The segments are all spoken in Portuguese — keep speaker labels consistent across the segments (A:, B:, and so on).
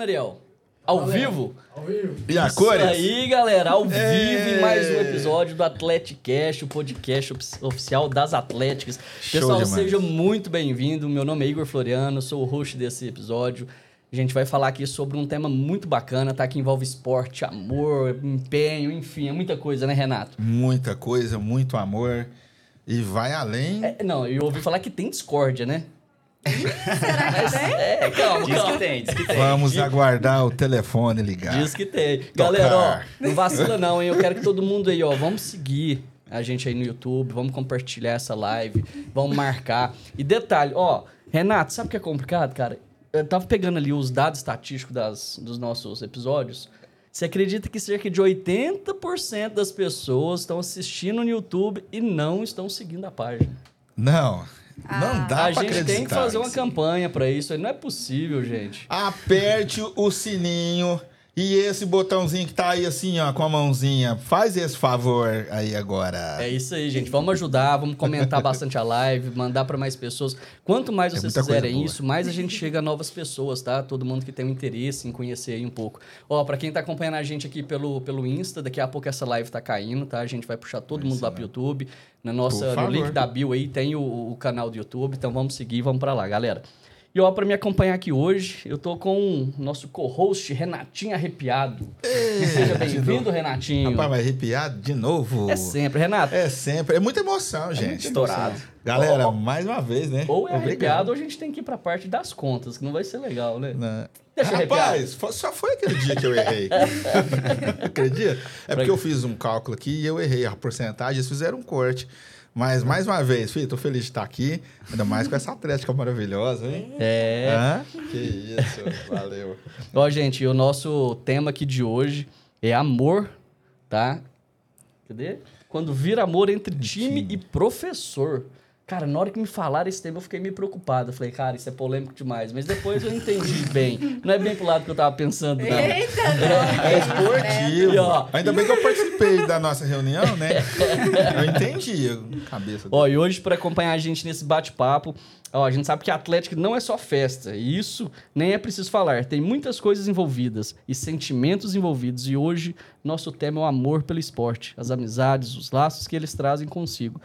A: Valendo, Ariel? Ao vivo?
B: Ao vivo.
C: E a
A: Isso
C: cores?
A: aí, galera. Ao
C: É.
A: vivo em mais um episódio do Atleticast, o podcast ofi- oficial das Atléticas.
C: Show
A: Pessoal,
C: demais.
A: seja muito bem-vindo. Meu nome é Igor Floriano, sou o host desse episódio. A gente vai falar aqui sobre um tema muito bacana, tá? Que envolve esporte, amor, empenho, enfim, é muita coisa, né, Renato?
C: Muita coisa, muito amor. E vai além.
A: É, não, eu ouvi falar que tem discórdia, né?
D: Será que tem?
A: É, calma,
E: Diz
A: calma.
E: que tem, diz que tem.
C: Vamos aguardar o telefone ligar.
A: Diz que tem.
C: Tocar.
A: Galera, ó, não vacila não, hein? Eu quero que todo mundo aí, ó, vamos seguir a gente aí no YouTube, vamos compartilhar essa live, vamos marcar. E detalhe, ó, Renato, sabe o que é complicado, cara? Eu tava pegando ali os dados estatísticos das, dos nossos episódios. Você acredita que cerca de 80% das pessoas estão assistindo no YouTube e não estão seguindo a página?
C: Não. Não dá
A: a
C: pra
A: gente
C: acreditar.
A: tem que fazer uma campanha pra isso, aí não é possível, gente.
C: Aperte o sininho e esse botãozinho que tá aí assim, ó, com a mãozinha. Faz esse favor aí agora.
A: É isso aí, gente. Vamos ajudar, vamos comentar bastante a live, mandar para mais pessoas. Quanto mais
C: É
A: vocês
C: coisa
A: fizerem isso, mais a gente chega a novas pessoas, tá? Todo mundo que tem um interesse em conhecer aí um pouco. Ó, para quem tá acompanhando a gente aqui pelo, pelo Insta, daqui a pouco essa live tá caindo, tá? A gente vai puxar todo mundo lá pro YouTube. Na nossa, no link da bio aí tem o, o canal do YouTube, então vamos seguir, vamos para lá, galera. E ó, para me acompanhar aqui hoje, eu tô com o nosso co-host Renatinho Arrepiado. Seja bem-vindo, Renatinho.
C: Rapaz, mas arrepiado de novo.
A: É sempre, Renato.
C: É sempre. É muita emoção, gente.
A: Estourado.
C: Galera, mais uma vez, né?
A: Ou é
C: Obrigado.
A: arrepiado ou a gente tem que ir pra parte das contas, que não vai ser legal, né?
C: Não.
A: Deixa
C: Rapaz, só foi aquele dia que eu errei. Acredita? É porque eu fiz um cálculo aqui e eu errei a porcentagem, eles fizeram um corte. Mas, mais uma vez, filho, tô feliz de estar aqui. Ainda mais com essa atlética maravilhosa, hein?
A: É.
C: Hã? Que isso, valeu.
A: Ó, gente, o nosso tema aqui de hoje é amor, tá? Cadê? Quando vira amor entre time e professor. Cara, na hora que me falaram esse tema, eu fiquei meio preocupado. Eu falei, cara, isso é polêmico demais. Mas depois eu entendi bem. Não é bem pro lado que eu tava pensando, não.
D: Eita,
C: É esportivo.
A: E, ó,
C: Ainda bem que eu participei da nossa reunião, né? Eu entendi. eu- Cabeça.
A: Ó, e hoje, para acompanhar a gente nesse bate-papo, ó, a gente sabe que a Atlética não é só festa. E isso nem é preciso falar. Tem muitas coisas envolvidas e sentimentos envolvidos. E hoje, nosso tema é o amor pelo esporte, as amizades, os laços que eles trazem consigo.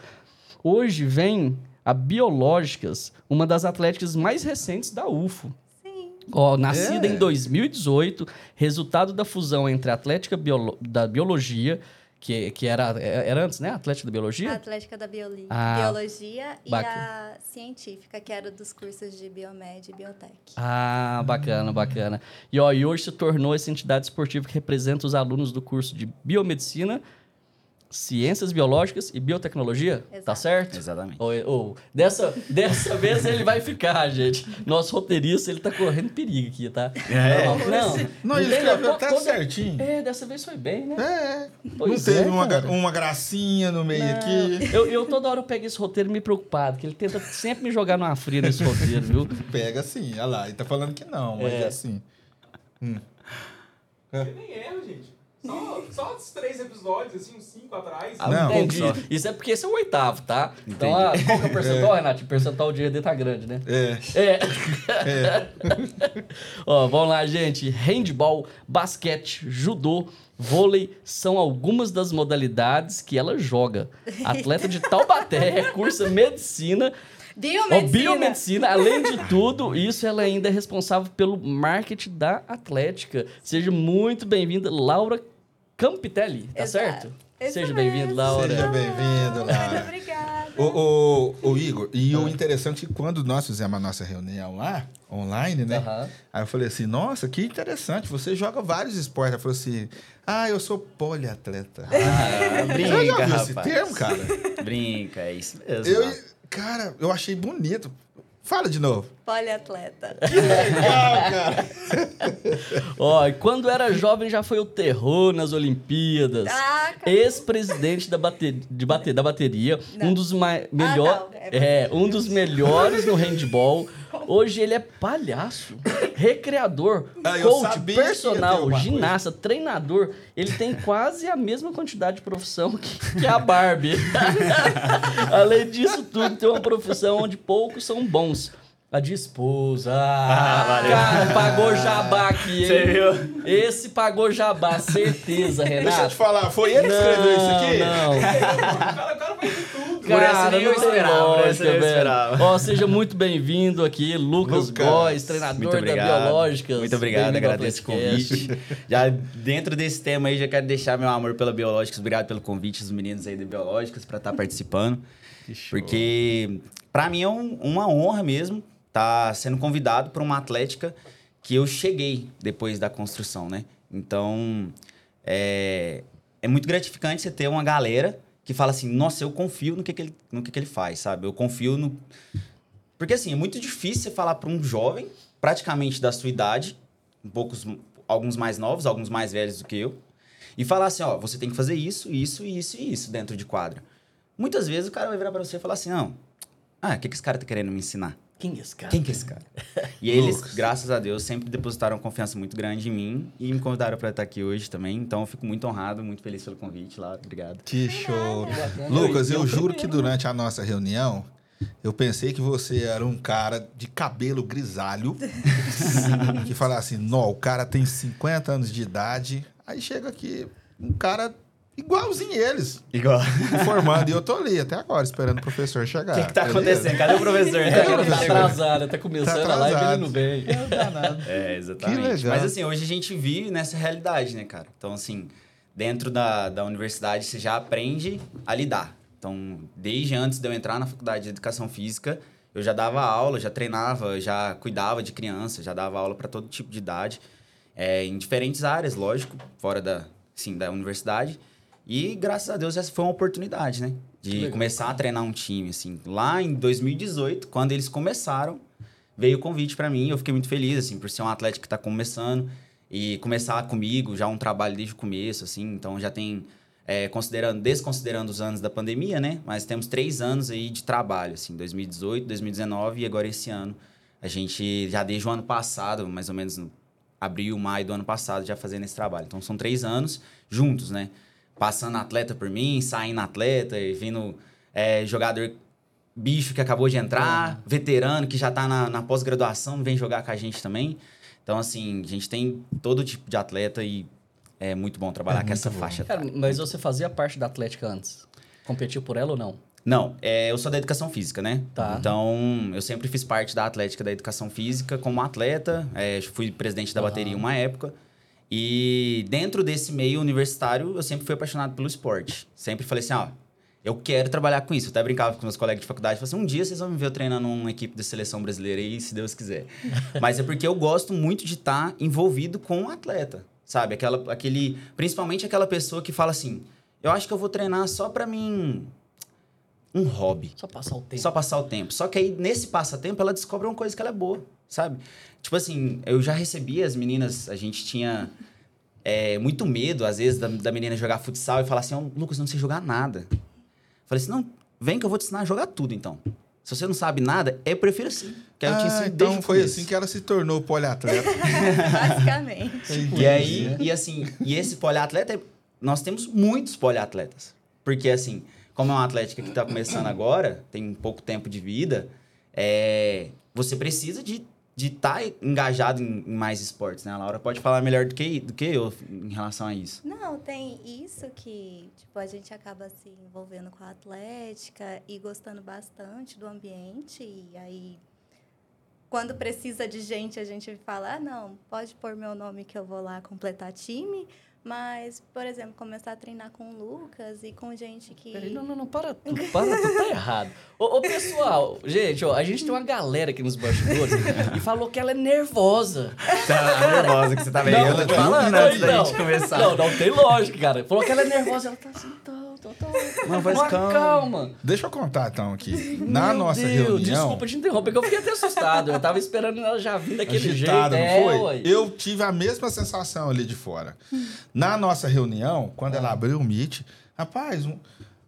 A: Hoje vem a Biológicas, uma das atléticas mais recentes da UFO.
D: Sim.
A: Ó, nascida
C: É.
A: em 2018, resultado da fusão entre a Atlética Biolo- da Biologia, que, que era, era antes, né? Atlética da Biologia?
D: A Atlética da Bioli-
A: Ah,
D: Biologia e a Científica, que era dos cursos de Biomed e Biotech.
A: Ah, bacana, bacana. E, ó, e hoje se tornou essa entidade esportiva que representa os alunos do curso de Biomedicina, Ciências Biológicas e Biotecnologia. Tá
D: Exato.
A: certo?
E: Exatamente.
A: Ô, ô, dessa, dessa vez ele vai ficar, gente. Nosso roteirista, ele tá correndo perigo aqui, tá?
E: É.
A: Não, não.
C: Não, ele
A: tem-
C: escreveu até
A: toda-
C: certinho.
A: É, dessa vez foi bem, né?
C: É.
A: Pois
C: não teve
A: é,
C: uma,
A: cara.
C: uma gracinha no meio aqui.
A: Eu, eu toda hora eu pego esse roteiro me preocupado, que ele tenta sempre me jogar numa fria nesse roteiro, viu?
C: Pega assim, olha lá. Ele tá falando que não, mas
A: É.
C: é assim.
B: Nem erro, gente. Só, só os três episódios, assim, uns cinco atrás.
A: Ah,
C: Não.
A: entendi.
E: Pouco
A: Isso é porque esse é o oitavo, tá? Então, ah, qual que é o percentual, Renato? O percentual de ED tá grande, né?
C: É.
A: É.
C: É.
A: Ó, vamos lá, gente. Handball, basquete, judô, vôlei são algumas das modalidades que ela joga. Atleta de Taubaté, cursa medicina
D: Biomedicina.
A: Biomedicina, além de tudo, isso ela ainda é responsável pelo marketing da Atlética. Seja muito bem-vinda, Laura Campitelli, tá
D: Exato.
A: certo?
D: Isso
A: Seja bem-vindo, Laura.
C: Seja bem-vindo,
D: Muito
C: Laura.
D: obrigada.
C: O, o, o Igor, e o interessante é que quando nós fizemos a nossa reunião lá, online, né? Aí eu falei assim, nossa, que interessante, você joga vários esportes. Ela falou assim, ah, eu sou poliatleta.
E: Ah,
C: Você
E: brinca,
C: já viu
E: rapaz.
C: esse termo, cara?
E: Brinca, é isso mesmo.
C: Eu,
E: ó.
C: cara, eu achei bonito. Fala de novo.
D: Poliatleta.
C: Legal, cara.
A: Ó, e quando era jovem já foi o terror nas Olimpíadas.
D: Ah.
A: Ex-presidente da, bate- de bate- da bateria,
D: Não.
A: um dos mais melhores,
D: não, é
A: é, um dos melhores no handball. Hoje ele é palhaço, recreador,
C: Ah,
A: coach, personal, ginasta, treinador. Ele tem quase a mesma quantidade de profissão que, que a Barbie. Além disso tudo, tem uma profissão onde poucos são bons. A de esposa.
E: Ah, valeu.
A: Cara, pagou jabá aqui, hein?
E: Você viu?
A: Esse pagou jabá, certeza,
C: Deixa eu te
A: Renato.
C: falar, foi ele que escreveu isso aqui?
A: Não,
B: O cara, o cara faz tudo.
E: Por essa
A: Cara,
E: nem eu esperava, por essa
A: lógica,
E: nem eu esperava.
A: Ó, seja muito bem-vindo aqui, Lucas,
C: Lucas,
A: Góes, treinador da. Biológicas.
E: Muito obrigado, agradeço o convite. Já dentro desse tema aí, já quero deixar meu amor pela Biológicas. Obrigado pelo convite dos meninos aí da Biológicas para estar participando. Porque para mim é um- uma honra mesmo estar sendo convidado para uma atlética que eu cheguei depois da construção, né? Então, é, é muito gratificante você ter uma galera que fala assim, nossa, eu confio no que, que, ele, no que, que ele faz, sabe? Eu confio no... Porque, assim, é muito difícil você falar para um jovem, praticamente da sua idade, um poucos, alguns mais novos, alguns mais velhos do que eu, e falar assim, ó, você tem que fazer isso, isso, isso e isso dentro de quadra. Muitas vezes o cara vai virar para você e falar assim, não, ah, o que, que esse cara tá querendo me ensinar?
A: Quem é esse cara?
E: Quem que é esse cara? E eles,
C: Lucas.
E: graças a Deus, sempre depositaram confiança muito grande em mim e me convidaram para estar aqui hoje também. Então, eu fico muito honrado, muito feliz pelo convite lá. Obrigado.
C: Que show. Lucas, eu
A: Eu
C: juro que durante a nossa reunião, eu pensei que você era um cara de cabelo grisalho, que fala assim, não, o cara tem 50 anos de idade, aí chega aqui um cara igualzinho eles,
E: Igual.
C: formando, e eu tô ali até agora, esperando o professor chegar.
E: O que, que tá
C: beleza?
E: acontecendo? Cadê o professor?
A: É,
E: Tá
A: ele tá
E: chegando.
A: atrasado, tá começando
C: Tá
A: a live e ele não vem.
C: É danado.
E: É, exatamente.
C: Que legal.
E: Mas assim, hoje a gente vive nessa realidade, né, cara? Então, assim, dentro da, da universidade você já aprende a lidar. Então, desde antes de eu entrar na faculdade de educação física, eu já dava aula, já treinava, já cuidava de criança, já dava aula para todo tipo de idade, é, em diferentes áreas, lógico, fora da, sim, da universidade. E graças a Deus essa foi uma oportunidade, né? De começar a treinar um time, assim. Lá em 2018, quando eles começaram, veio o convite para mim. Eu fiquei muito feliz, assim, por ser um atleta que tá começando e começar comigo já um trabalho desde o começo, assim. Então já tem, é, considerando, desconsiderando os anos da pandemia, né? Mas temos três anos aí de trabalho, assim, 2018, 2019 e agora esse ano. A gente já desde o ano passado, mais ou menos no abril, maio do ano passado, já fazendo esse trabalho. Então são três anos juntos, né? Passando atleta por mim, saindo atleta e vindo é, jogador bicho que acabou de entrar, veterano que já tá na, na pós-graduação, vem jogar com a gente também. Então, assim, a gente tem todo tipo de atleta e é muito bom trabalhar
C: É
E: com essa
C: bom.
E: faixa.
A: Cara, mas você fazia parte da Atlética antes? Competiu por ela ou não?
E: Não, é, eu sou da educação física, né?
A: Tá.
E: Então, eu sempre fiz parte da Atlética da Educação Física como atleta. é, fui presidente da
A: Aham.
E: bateria uma época. E dentro desse meio universitário, eu sempre fui apaixonado pelo esporte. Sempre falei assim, ó, eu quero trabalhar com isso. Eu até brincava com meus colegas de faculdade. Falei assim, um dia vocês vão me ver eu treinando uma equipe da seleção brasileira aí, se Deus quiser. Mas é porque eu gosto muito de estar envolvido com o atleta, sabe? Aquela, aquele, principalmente aquela pessoa que fala assim, eu acho que eu vou treinar só pra mim... Um hobby.
A: Só passar o tempo.
E: Só passar o tempo. Só que aí, nesse passatempo, ela descobre uma coisa que ela é boa, sabe? Tipo assim, eu já recebi as meninas, a gente tinha é, muito medo, às vezes, da, da menina jogar futsal e falar assim, "Ô, Lucas, eu não sei jogar nada. Falei assim, não, vem que eu vou te ensinar a jogar tudo, então. Se você não sabe nada, eu prefiro assim. Que aí eu te
C: Ah, então foi
E: começo.
C: assim que ela se tornou poliatleta.
D: Basicamente.
E: E aí, e assim, e esse poliatleta, nós temos muitos poliatletas. Porque, assim, como é uma atlética que está começando agora, tem pouco tempo de vida, é, você precisa de de estar engajado em, em mais esportes, né? A Laura pode falar melhor do que, do que eu em relação a isso.
D: Não, tem isso que, tipo, a gente acaba se envolvendo com a atlética e gostando bastante do ambiente. E aí, quando precisa de gente, a gente fala, ah, não, pode pôr meu nome que eu vou lá completar time. Mas, por exemplo, começar a treinar com o Lucas e com gente que...
A: Peraí, não, não, não, para tudo, para tudo, tá errado. Ô, ô, pessoal, gente, ó, a gente tem uma galera aqui nos bastidores e falou que ela é nervosa.
E: Tá nervosa que você tá vendo.
A: Não,
E: eu tô te
C: não,
E: falando
C: não,
E: antes da
A: não.
E: gente começar.
A: Não, não tem lógica, cara. Falou que ela é nervosa, ela tá assim, tá.
E: Não,
A: Uma
E: calma.
A: calma.
C: Deixa eu contar então aqui. Na
A: Meu
C: nossa
A: Deus,
C: reunião.
A: Desculpa te interromper, que eu fiquei até assustado. Eu tava esperando ela já vir daquele
C: agitada,
A: jeito.
C: não
A: é,
C: foi?
A: ué.
C: Eu tive a mesma sensação ali de fora. Na nossa reunião, quando ela abriu o Meet, rapaz, um,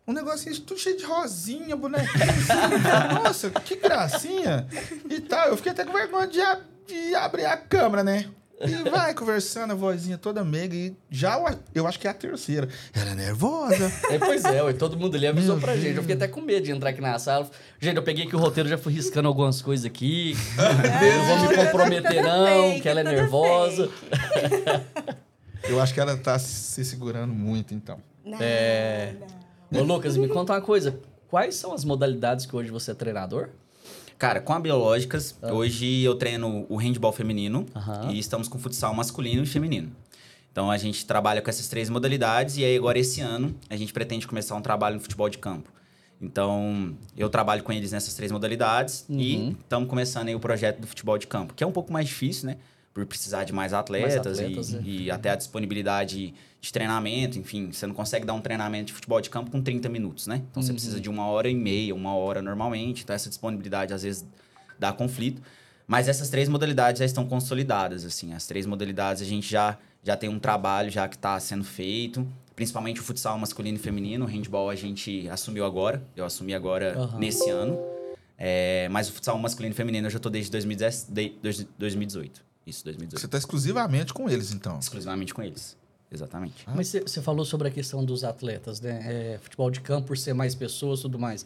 C: um negocinho tudo cheio de rosinha, bonequinho. assim. Nossa, que gracinha. E tal. Eu fiquei até com vergonha de, ab- de abrir a câmera, né? E vai conversando, a vozinha toda meiga. E já eu- acho que é a terceira. Ela é nervosa.
A: É, pois é, ué, todo mundo ali avisou
C: Meu
A: pra gente. Eu
C: Deus.
A: fiquei até com medo de entrar aqui na sala. Gente, eu peguei aqui o roteiro, já fui riscando algumas coisas aqui. não vou me comprometer, não,
D: fake,
A: que ela é nervosa.
C: Eu acho que ela tá se segurando muito, então.
D: Não,
A: É.
D: não.
A: Ô, Lucas, me conta uma coisa. Quais são as modalidades que hoje você é treinador?
E: Cara, com a Biológicas,
A: Ah.
E: hoje eu treino o handball feminino
A: Aham.
E: e estamos com futsal masculino e feminino. Então a gente trabalha com essas três modalidades e aí agora esse ano a gente pretende começar um trabalho no futebol de campo. Então eu trabalho com eles nessas três modalidades e
A: Uhum.
E: estamos começando aí o projeto do futebol de campo, que é um pouco mais difícil, né? Por precisar de mais atletas,
A: atletas,
E: e,
A: né?
E: e até a disponibilidade de treinamento, enfim, você não consegue dar um treinamento de futebol de campo com 30 minutos, né? Então você
A: Uhum.
E: precisa de uma hora e meia, uma hora normalmente, então essa disponibilidade às vezes dá conflito. Mas essas três modalidades já estão consolidadas, assim. As três modalidades a gente já, já tem um trabalho já que está sendo feito. Principalmente o futsal masculino e feminino. O handball a gente assumiu agora. Eu assumi agora
A: Aham.
E: nesse ano. É, mas o futsal masculino e feminino eu já tô desde 2010, de- dois- 2018. Isso, 2018.
C: Você tá exclusivamente com eles, então.
E: Exclusivamente com eles. Exatamente.
A: Mas você- falou sobre a questão dos atletas, né? É, futebol de campo, por ser mais pessoas e tudo mais.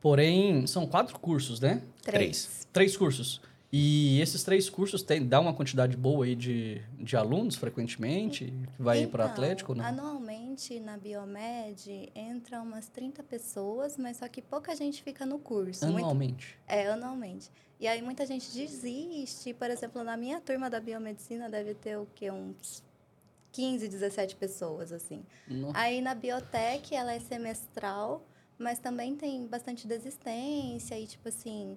A: Porém, são quatro cursos, né?
E: Três.
A: Três cursos. E esses três cursos tem, dá uma quantidade boa aí de, de alunos, frequentemente, que vai para
D: Então,
A: Atlético, né?
D: Anualmente, na Biomed, entra umas 30 pessoas, mas só que pouca gente fica no curso. Muito-
A: Anualmente.
D: é, anualmente. E aí muita gente desiste. Por exemplo, na minha turma da biomedicina deve ter o quê? Uns 15, 17 pessoas, assim.
A: No-
D: Aí na biotech ela é semestral, mas também tem bastante desistência e tipo assim,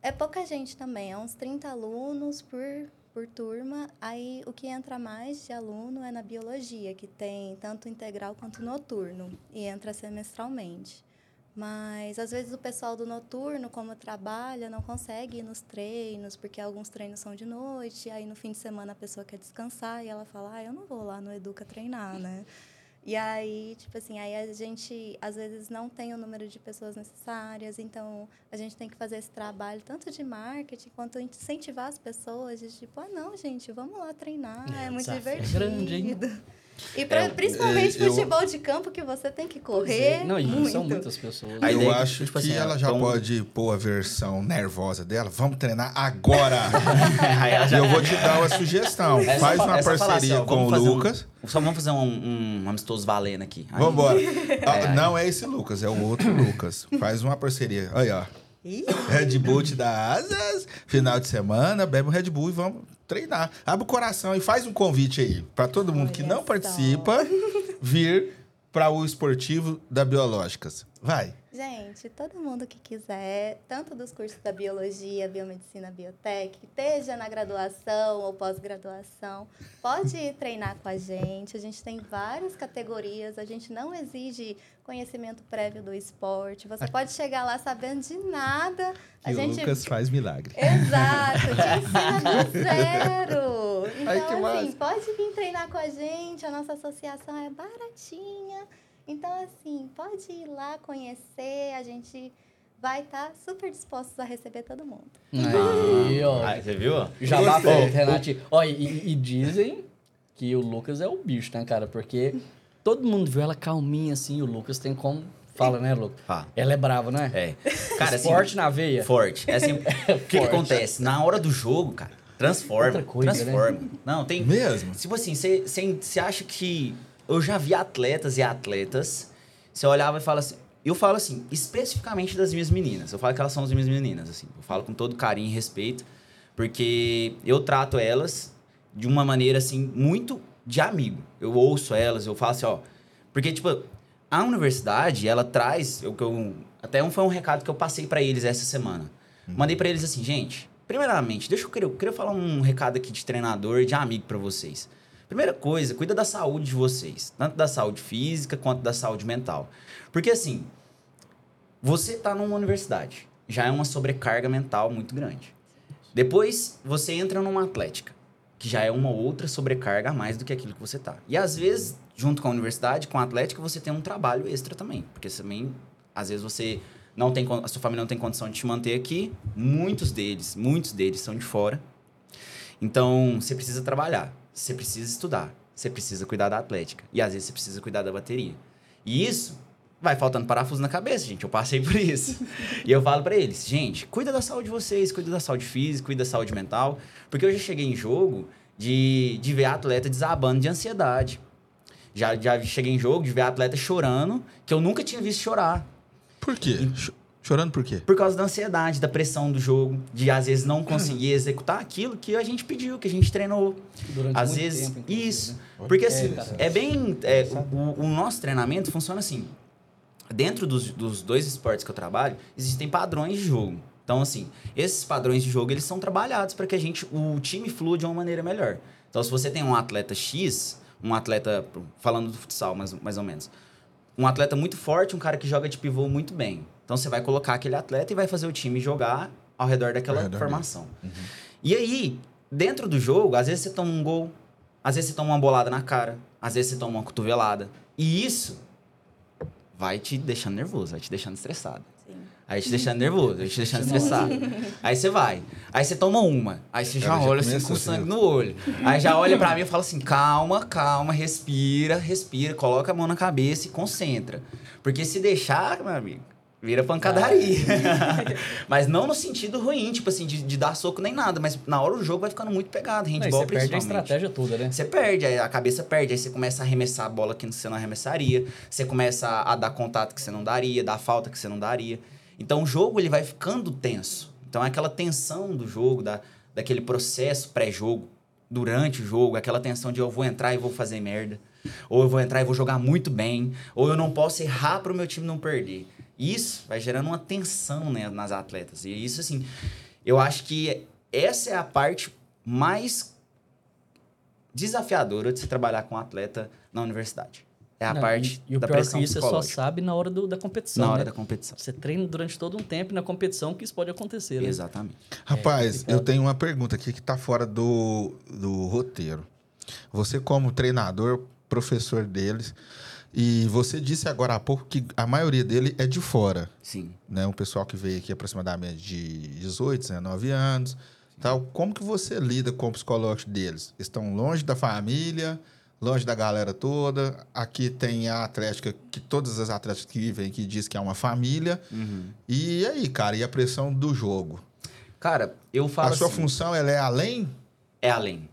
D: é pouca gente também, é uns 30 alunos por por turma. Aí o que entra mais de aluno é na biologia, que tem tanto integral quanto noturno e entra semestralmente. Mas às vezes o pessoal do noturno, como trabalha, não consegue ir nos treinos, porque alguns treinos são de noite, aí no fim de semana a pessoa quer descansar e ela fala: "Ah, eu não vou lá no Educa treinar, né?" E aí, tipo assim, aí a gente às vezes não tem o número de pessoas necessárias, então a gente tem que fazer esse trabalho tanto de marketing quanto incentivar as pessoas, de tipo, ah, não, gente, vamos lá treinar,
A: É,
D: é, muito
A: é
D: divertido.
A: grande, hein?
D: E pra,
E: É,
D: principalmente
C: eu-
D: futebol de campo que você tem que
A: Pois
D: correr
A: é. Não,
D: muito.
A: são muitas pessoas.
E: A
C: eu
E: é
C: acho
E: tipo
C: que
E: assim,
C: ela já
E: então-
C: pode pôr a versão nervosa dela. Vamos treinar agora.
E: Aí já-
C: eu vou te dar uma sugestão.
E: É só
C: Faz
E: fa-
C: uma
E: é
C: parceria
E: assim, ó,
C: com
E: vamos
C: o
E: fazer um-
C: Lucas.
E: Só vamos fazer um, um amistoso valendo aqui. Aí-
C: Vambora. Ah, não é esse Lucas, é o outro Lucas. Faz uma parceria. Aí, ó.
D: Ih,
C: Red Bull te dá asas. Final de semana, bebe um Red Bull e vamos treinar. Abre o coração e faz um convite aí para todo mundo que
D: Olha
C: não
D: só.
C: participa vir para o esportivo da Biológicas. Vai.
D: Gente, todo mundo que quiser, tanto dos cursos da biologia, biomedicina, biotec, esteja na graduação ou pós-graduação, pode ir treinar com a gente. A gente tem várias categorias, a gente não exige conhecimento prévio do esporte. Você pode chegar lá sabendo de nada. A gente
C: faz milagre.
D: Exato, te ensina do zero. Então,
C: Ai, que
D: assim,
C: massa.
D: pode vir treinar com a gente, a nossa associação é baratinha. Então, assim, pode ir lá conhecer, a gente vai estar super dispostos a receber todo mundo.
A: Aí, ó.
E: Aí, você viu?
A: Já lá Renatinho. Ó, e, e dizem que o Lucas é o bicho, né, cara? Porque todo mundo viu ela calminha assim, e o Lucas tem como. Fala, né, Lucas?
E: Fala.
A: Ela é brava, né?
E: É. Cara, assim,
A: Forte na veia.
E: Forte. É assim, o que, que acontece? Na hora do jogo, cara, transforma.
A: Outra coisa, né?
E: transforma. Não, tem.
C: Mesmo?
E: Tipo assim, você você acha que. Eu já vi atletas e atletas. Você olhava e fala assim. Eu falo assim, especificamente das minhas meninas. Eu falo que elas são as minhas meninas, assim. Eu falo com todo carinho e respeito. Porque eu trato elas de uma maneira, assim, muito de amigo. Eu ouço elas, eu falo assim, ó. Porque, tipo, a universidade, ela traz. Eu, eu, até um, foi um recado que eu passei pra eles essa semana. Mandei pra eles assim, gente. Primeiramente, deixa eu querer, eu queria falar um recado aqui de treinador e de amigo pra vocês. Primeira coisa, cuida da saúde de vocês, tanto da saúde física quanto da saúde mental. Porque assim, você tá numa universidade, já é uma sobrecarga mental muito grande. Depois você entra numa atlética, que já é uma outra sobrecarga a mais do que aquilo que você tá. E às vezes, junto com a universidade, com a atlética, você tem um trabalho extra também, porque também às vezes você não tem a sua família não tem condição de te manter aqui, muitos deles, muitos deles são de fora. Então, você precisa trabalhar, você precisa estudar, você precisa cuidar da atlética. E às vezes você precisa cuidar da bateria. E isso vai faltando parafuso na cabeça, gente. Eu passei por isso. e eu falo pra eles, gente, cuida da saúde de vocês, cuida da saúde física, cuida da saúde mental. Porque eu já cheguei em jogo de, de ver atleta desabando de ansiedade. Já, já cheguei em jogo de ver atleta chorando, que eu nunca tinha visto chorar.
C: Por quê? Ch- Chorando por quê?
E: Por causa da ansiedade, da pressão do jogo, de às vezes não conseguir executar aquilo que a gente pediu, que a gente treinou.
A: Durante
E: Às
A: muito
E: vezes,
A: tempo,
E: isso.
A: né?
E: Porque
A: É,
E: assim,
A: cara.
E: é, bem. é, o, o nosso treinamento funciona assim. Dentro dos, dos dois esportes que eu trabalho, existem padrões de jogo. Então, assim, esses padrões de jogo, eles são trabalhados para que a gente, o time flua de uma maneira melhor. Então, se você tem um atleta X, um atleta, falando do futsal mais, mais ou menos, um atleta muito forte, um cara que joga de pivô muito bem. Então, você vai colocar aquele atleta e vai fazer o time jogar ao redor daquela
C: Ao redor
E: formação. E aí, dentro do jogo, às vezes você toma um gol, às vezes você toma uma bolada na cara, às vezes você toma uma cotovelada. E isso vai te deixando nervoso, vai te deixando estressado.
D: Sim.
E: Aí te deixando nervoso, vai te deixando estressado. Aí você vai. Aí você toma uma. Aí você já olha assim com
C: assim,
E: sangue no olho. Aí já olha pra mim e fala assim: calma, calma, respira, respira, coloca a mão na cabeça e concentra. Porque se deixar, meu amigo, vira pancadaria. mas não no sentido ruim, tipo assim, de, de dar soco nem nada. Mas na hora o jogo vai ficando muito pegado.
A: Não,
E: Handball
A: você perde a estratégia toda, né?
E: Você perde, aí a cabeça perde, aí você começa a arremessar a bola que você não arremessaria, você começa a, a dar contato que você não daria, dar falta que você não daria. Então o jogo ele vai ficando tenso. Então é aquela tensão do jogo, da, daquele processo pré-jogo, durante o jogo, aquela tensão de eu vou entrar e vou fazer merda, ou eu vou entrar e vou jogar muito bem, ou eu não posso errar para o meu time não perder. Isso vai gerando uma tensão né, nas atletas. E isso, assim, eu acho que essa é a parte mais desafiadora de se trabalhar com um atleta na universidade. É a
A: Não,
E: parte
A: e, e o
E: da
A: pior
E: pressão
A: que isso você só
E: psicológica.
A: sabe na hora do- da competição,
E: na hora
A: né?
E: da competição.
A: Você treina durante todo um tempo e na competição que isso pode acontecer, né?
E: Exatamente.
C: Rapaz,
A: complicado.
C: eu tenho uma pergunta aqui que tá fora do, do roteiro. Você, como treinador, professor deles, e você disse agora há pouco que a maioria dele é de fora,
E: Sim.
C: né? Um pessoal que veio aqui aproximadamente de 18, 19 anos, tal. Como que você lida com o psicológico deles? Estão longe da família, longe da galera toda. Aqui tem a Atlética, que todas as atléticas que vivem aqui diz que é uma família.
E: Uhum.
C: E aí, cara, e a pressão do jogo?
E: Cara, eu falo
C: a sua
E: assim,
C: função ela é além?
E: é além.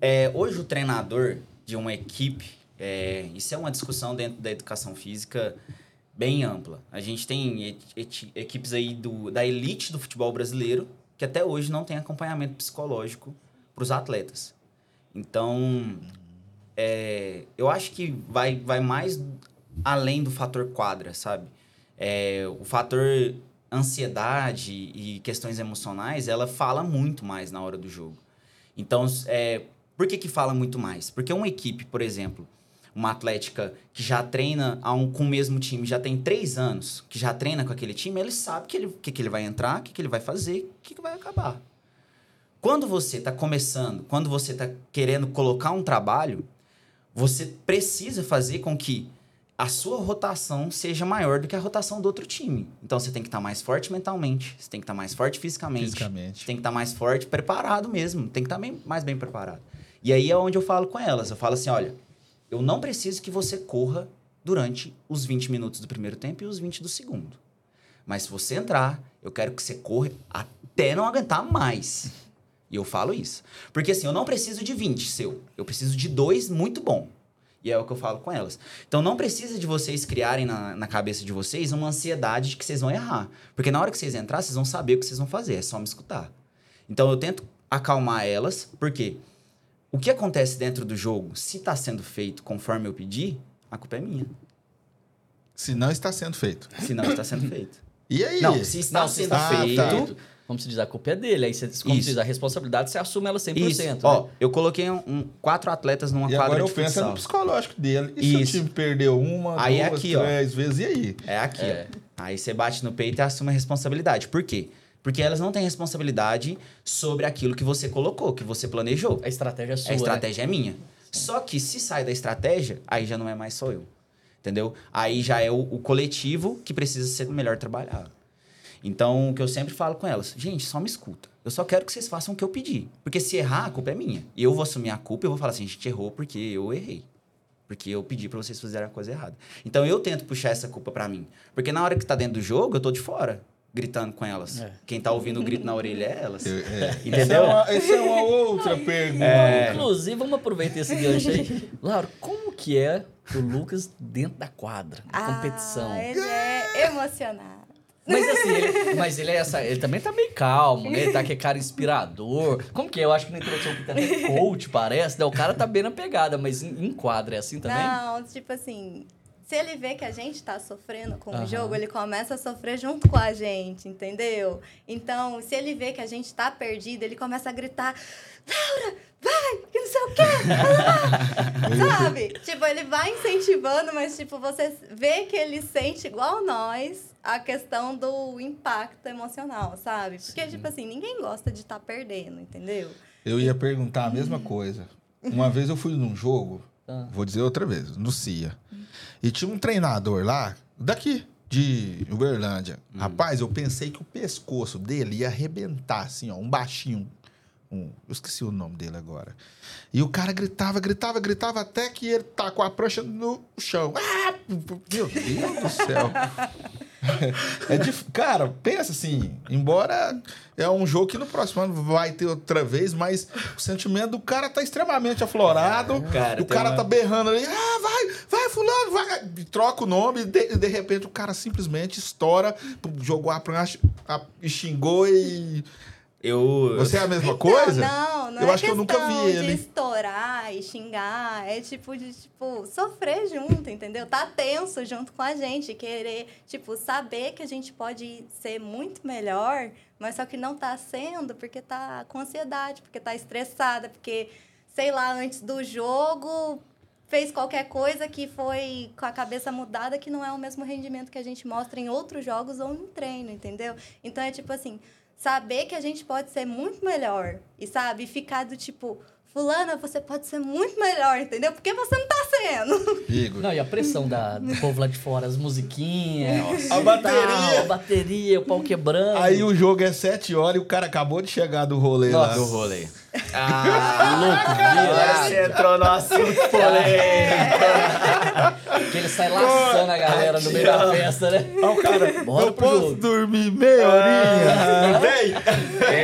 E: É, hoje o treinador de uma equipe, é, isso é uma discussão dentro da educação física bem ampla. A gente tem equipes aí do, da elite do futebol brasileiro que até hoje não tem acompanhamento psicológico para os atletas. Então, é, eu acho que vai, vai mais além do fator quadra, sabe? É, o fator ansiedade e questões emocionais, ela fala muito mais na hora do jogo. Então, é, por que que fala muito mais? Porque uma equipe, por exemplo, uma atlética que já treina a um, com o mesmo time, já tem três anos, que já treina com aquele time, ele sabe que ele, que, que ele vai entrar, o que, que ele vai fazer, o que, que vai acabar. Quando você está começando, quando você está querendo colocar um trabalho, você precisa fazer com que a sua rotação seja maior do que a rotação do outro time. Então você tem que estar mais forte mentalmente, você tem que estar mais forte fisicamente,
C: Fisicamente.
E: você tem que estar mais forte, preparado mesmo, tem que estar bem, mais bem preparado. E aí é onde eu falo com elas, eu falo assim, olha, eu não preciso que você corra durante os 20 minutos do primeiro tempo e os 20 do segundo. Mas se você entrar, eu quero que você corra até não aguentar mais. E eu falo isso. Porque assim, eu não preciso de 20 seu. Eu preciso de dois muito bom. E é o que eu falo com elas. Então não precisa de vocês criarem na, na cabeça de vocês uma ansiedade de que vocês vão errar. Porque na hora que vocês entrar, vocês vão saber o que vocês vão fazer. É só me escutar. Então eu tento acalmar elas, porque o que acontece dentro do jogo, se está sendo feito conforme eu pedi, a culpa é minha.
C: Se não está sendo feito.
E: Se não está sendo feito.
C: E aí?
E: Não, se está
A: Não, se
E: sendo
C: está
E: feito,
C: tá.
A: Como se diz, a culpa é dele. Aí você, como se diz, a responsabilidade você assume ela 100%.
E: Isso.
A: né?
E: Ó, eu coloquei um, um- quatro atletas numa
C: E
E: quadra
C: agora eu
E: de
C: penso
E: futsal.
C: no psicológico dele. E se
E: Isso.
C: o time perdeu uma,
E: Aí é
C: duas,
E: aqui, ó.
C: três vezes, e aí?
E: É aqui,
A: É.
E: ó. Aí você bate no peito e assume a responsabilidade. Por quê? Porque elas não têm responsabilidade sobre aquilo que você colocou, que você planejou.
A: A estratégia é sua.
E: A estratégia é minha. Só que se sai da estratégia, aí já não é mais só eu. Entendeu? Aí já é o, o coletivo que precisa ser melhor trabalhado. Então, o que eu sempre falo com elas, gente, só me escuta. Eu só quero que vocês façam o que eu pedi. Porque se errar, a culpa é minha. E eu vou assumir a culpa e vou falar assim, a gente errou porque eu errei. Porque eu pedi pra vocês fazerem a coisa errada. Então eu tento puxar essa culpa pra mim. Porque na hora que tá dentro do jogo, eu tô de fora, gritando com elas.
A: É.
E: Quem tá ouvindo o grito na orelha é elas.
C: Eu- é.
E: Entendeu?
C: Essa é é uma outra pergunta.
E: É.
A: Inclusive, vamos aproveitar esse gancho aí. Laura, como que é o Lucas dentro da quadra, na competição?
D: Ah, ele é emocionado.
A: Mas assim, ele, mas ele é essa. Ele também tá meio calmo, né? Ele tá aquele cara inspirador. Como que é? Eu acho que na introdução que tá coach, parece, né? O cara tá bem na pegada, mas em, em quadra é assim também?
D: Não, tipo assim, se ele vê que a gente tá sofrendo com
A: Aham.
D: o jogo, ele começa a sofrer junto com a gente, entendeu? Então, se ele vê que a gente tá perdido, ele começa a gritar: Laura, vai, que não sei o quê. Sabe? Tipo, ele vai incentivando, mas tipo, você vê que ele sente igual nós a questão do impacto emocional, sabe? Porque, tipo assim, ninguém gosta de estar perdendo, entendeu?
C: Eu ia perguntar a mesma coisa. Uma vez eu fui num jogo,
A: Ah.
C: vou dizer outra vez, no CIA. E tinha um treinador lá, daqui, de Uberlândia. Rapaz, eu pensei que o pescoço dele ia arrebentar, assim, ó, um baixinho. Um, eu esqueci o nome dele agora. E o cara gritava, gritava, gritava, até que ele tacou a prancha no chão. Ah, meu Deus do céu. É dif... Cara, pensa assim, embora é um jogo que no próximo ano vai ter outra vez, mas o sentimento do cara tá extremamente aflorado.
E: Cara,
C: o cara
E: uma-
C: tá berrando ali, ah, vai, vai, fulano, vai. Troca o nome, e de, de repente o cara simplesmente estoura, jogou a prancha a- e xingou e.
E: Eu.
C: Você é a mesma
D: Então,
C: coisa?
D: Não, não
C: Eu
D: é
C: acho que eu nunca vi
D: questão
C: ele.
D: de estourar e xingar. É tipo de, tipo, sofrer junto, entendeu? Tá tenso junto com a gente. Querer, tipo, saber que a gente pode ser muito melhor, mas só que não tá sendo porque tá com ansiedade, porque tá estressada, porque, sei lá, antes do jogo fez qualquer coisa que foi com a cabeça mudada que não é o mesmo rendimento que a gente mostra em outros jogos ou em treino, entendeu? Então é tipo assim, saber que a gente pode ser muito melhor e sabe ficar do tipo fulana você pode ser muito melhor entendeu porque você não tá sendo
C: Igor.
A: Não, e a pressão da, do povo lá de fora, as musiquinhas,
C: A
A: e
C: bateria.
A: tal, a bateria, o pau quebrando.
C: Aí o jogo é 7 horas e o cara acabou de chegar do rolê
A: Nossa.
C: lá.
E: Do rolê. Ah,
A: louco,
E: agora você entrou no assunto polêmico.
A: Que ele sai laçando a galera no meio da festa, né?
C: Aí o cara,
A: Bora
C: eu
A: pro
C: posso
A: jogo.
C: dormir meia horinha? Vem!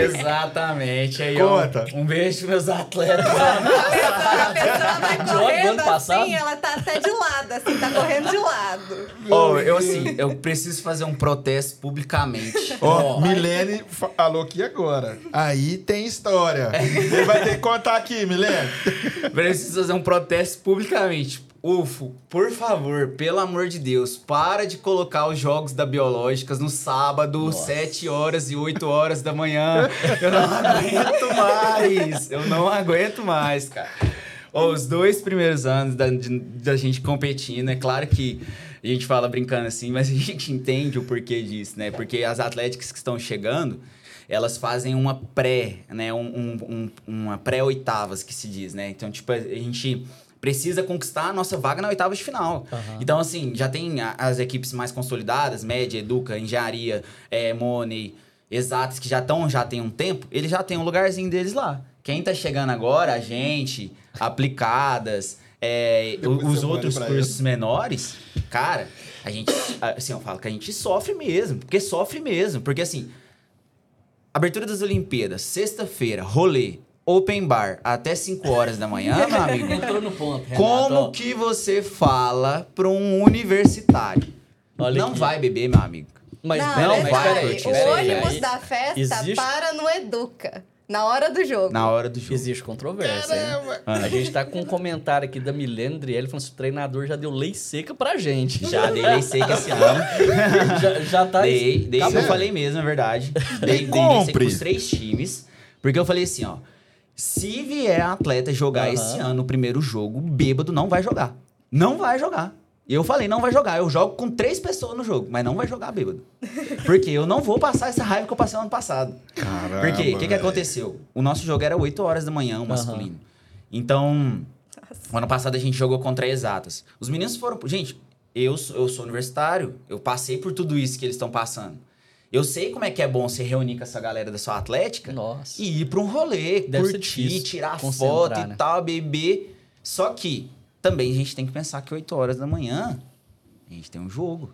E: Exatamente. Aí, ó,
C: Conta.
E: um beijo pros meus atletas.
D: a pessoa vai correndo
A: ano passado?
D: assim ela tá até de lado assim tá correndo de lado
E: Ó, eu assim, eu preciso fazer um protesto publicamente.
C: Ó, Milene falou aqui agora. Aí tem história. Ele vai ter que contar aqui, Milene.
E: Preciso fazer um protesto publicamente. UFO, por favor, pelo amor de Deus, para de colocar os jogos da Biológicas no sábado, 7 horas e 8 horas da manhã. Eu não aguento mais. Eu não aguento mais, cara. Os dois primeiros anos da, de- da gente competindo, é claro que a gente fala brincando assim, mas a gente entende o porquê disso, né? Porque as atléticas que estão chegando, elas fazem uma pré, né? Um, um- um- uma pré-oitavas, que se diz, né? Então, tipo, a gente precisa conquistar a nossa vaga na oitava de final.
A: Aham.
E: Então, assim, já tem as equipes mais consolidadas, Média, Educa, Engenharia, é, Money, Exatas, que já estão, já tem um tempo, eles já têm um lugarzinho deles lá. Quem tá chegando agora, a gente, aplicadas, é, os outros cursos menores, cara, a gente, assim, eu falo que a gente sofre mesmo, porque sofre mesmo, porque assim, abertura das Olimpíadas, sexta-feira, rolê, open bar, até 5 horas da manhã, meu amigo.
A: Entrou no ponto, Renato.
E: Como que você fala para um universitário?
A: Olha
E: não
A: aqui.
E: vai beber, meu amigo.
A: Mas
D: não,
E: não, mas vai,
A: peraí,
D: o ônibus da festa
A: existe-
D: para no Educa na hora do jogo
E: Na hora do jogo.
A: Existe controvérsia, hein?
C: Caramba.
A: A gente tá com um comentário aqui da Milene Drielli falando que o treinador já deu lei seca pra gente.
E: Já dei lei seca esse ano.
A: já, já tá...
E: Dei, dei,
A: Acabou.
E: eu falei mesmo, é verdade. Dei, dei lei seca pros três times. Porque eu falei assim, ó. Se vier atleta jogar
A: Aham.
E: esse ano o primeiro jogo, bêbado não vai jogar. Não vai jogar. Eu falei, não vai jogar. Eu jogo com três pessoas no jogo, mas não vai jogar bêbado. Porque eu não vou passar essa raiva que eu passei ano passado.
C: Caramba,
E: Por quê? O que, que aconteceu? O nosso jogo era 8 horas da manhã, o masculino. Então, o ano passado a gente jogou contra exatas. Os meninos foram. Gente, eu, sou- eu sou universitário, eu passei por tudo isso que eles estão passando. Eu sei como é que é bom se reunir com essa galera da sua atlética
A: Nossa.
E: e ir pra um rolê,
A: Deve
E: curtir, tirar foto e
A: né?
E: tal, beber. Só que também a gente tem que pensar que 8 horas da manhã a gente tem um jogo.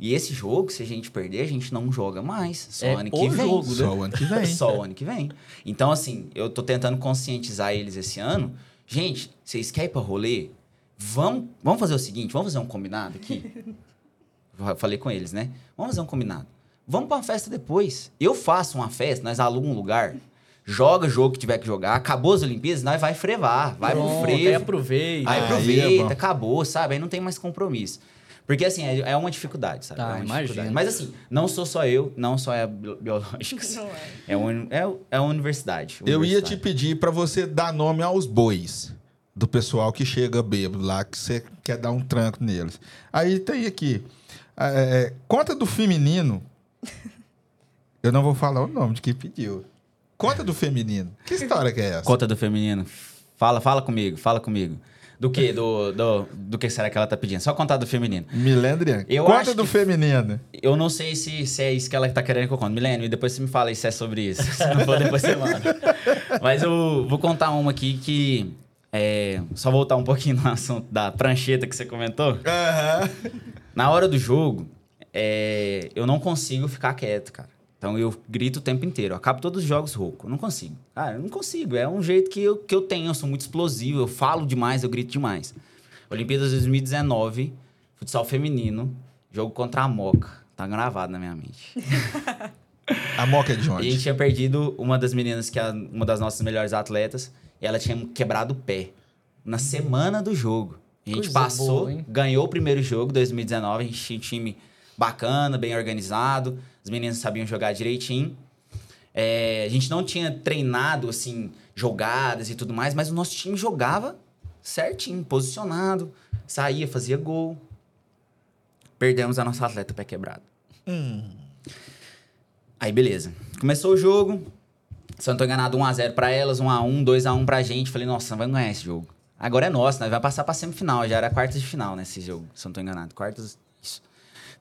E: E esse jogo, se a gente perder, a gente não joga mais. Só
A: É
E: ano
A: o
E: que vem.
A: jogo, né?
C: Só o ano que vem.
E: Só o ano que vem. Então, assim, eu tô tentando conscientizar eles esse ano. Gente, vocês querem ir pra rolê? Vamos, vamos fazer o seguinte, vamos fazer um combinado aqui? Falei com eles, né? Vamos fazer um combinado. Vamos pra uma festa depois. Eu faço uma festa, nós alugamos um lugar, joga o jogo que tiver que jogar, acabou as Olimpíadas, nós vai frevar, vai pro
A: Pronto, Aí
E: frevo.
A: aproveita.
E: Aí
C: Aí é
E: aproveita, acabou, sabe? Aí não tem mais compromisso. Porque, assim, é é uma dificuldade, sabe?
A: Tá,
E: é dificuldade. Mas, assim, não sou só eu, não só é a bio- biológica.
D: Não é.
E: É, uma, é, é uma universidade.
C: Eu ia te
E: universidade.
C: pedir pra você dar nome aos bois do pessoal que chega bêbado lá, que você quer dar um tranco neles. Aí tem aqui. é, conta do feminino. Eu não vou falar o nome de quem pediu. Conta do feminino. Que história que é essa?
E: Conta do feminino. Fala, fala comigo, fala comigo. Do que? Do, do, do que será que ela tá pedindo? Só contar do feminino.
C: Milendrian.
E: Eu
C: Conta do feminino.
E: Eu não sei se, se é isso que ela tá querendo que eu conte. Milênio, e depois você me fala se é sobre isso. Se não for, depois você manda. Mas eu vou contar uma aqui que... É, só voltar um pouquinho no assunto da prancheta que você comentou.
C: Aham.
E: Na hora do jogo, é, eu não consigo ficar quieto, cara. Então eu grito o tempo inteiro. Eu acabo todos os jogos rouco. Eu não consigo. Cara, eu não consigo. É um jeito que eu, que eu tenho. Eu sou muito explosivo. Eu falo demais, eu grito demais. Olimpíadas 2019, futsal feminino, jogo contra a Moca. Tá gravado na minha mente.
C: A moca é de
E: E a
C: onde?
E: gente tinha perdido uma das meninas, que é uma das nossas melhores atletas, e ela tinha quebrado o pé na semana do jogo. A gente
A: Coisa
E: passou,
A: boa,
E: ganhou o primeiro jogo, 2019, a gente tinha um time bacana, bem organizado, as meninas sabiam jogar direitinho. É, a gente não tinha treinado, assim, jogadas e tudo mais, mas o nosso time jogava certinho, posicionado, saía, fazia gol. Perdemos a nossa atleta pé quebrado. Aí, beleza. Começou o jogo. Tô enganado, 1x0 pra elas, 1x1, 2x1 pra gente. Falei, nossa, vamos ganhar esse jogo. Agora é nosso, nós vai passar pra semifinal. Já era quartas de final nesse jogo, se eu não tô enganado. Quartas, isso.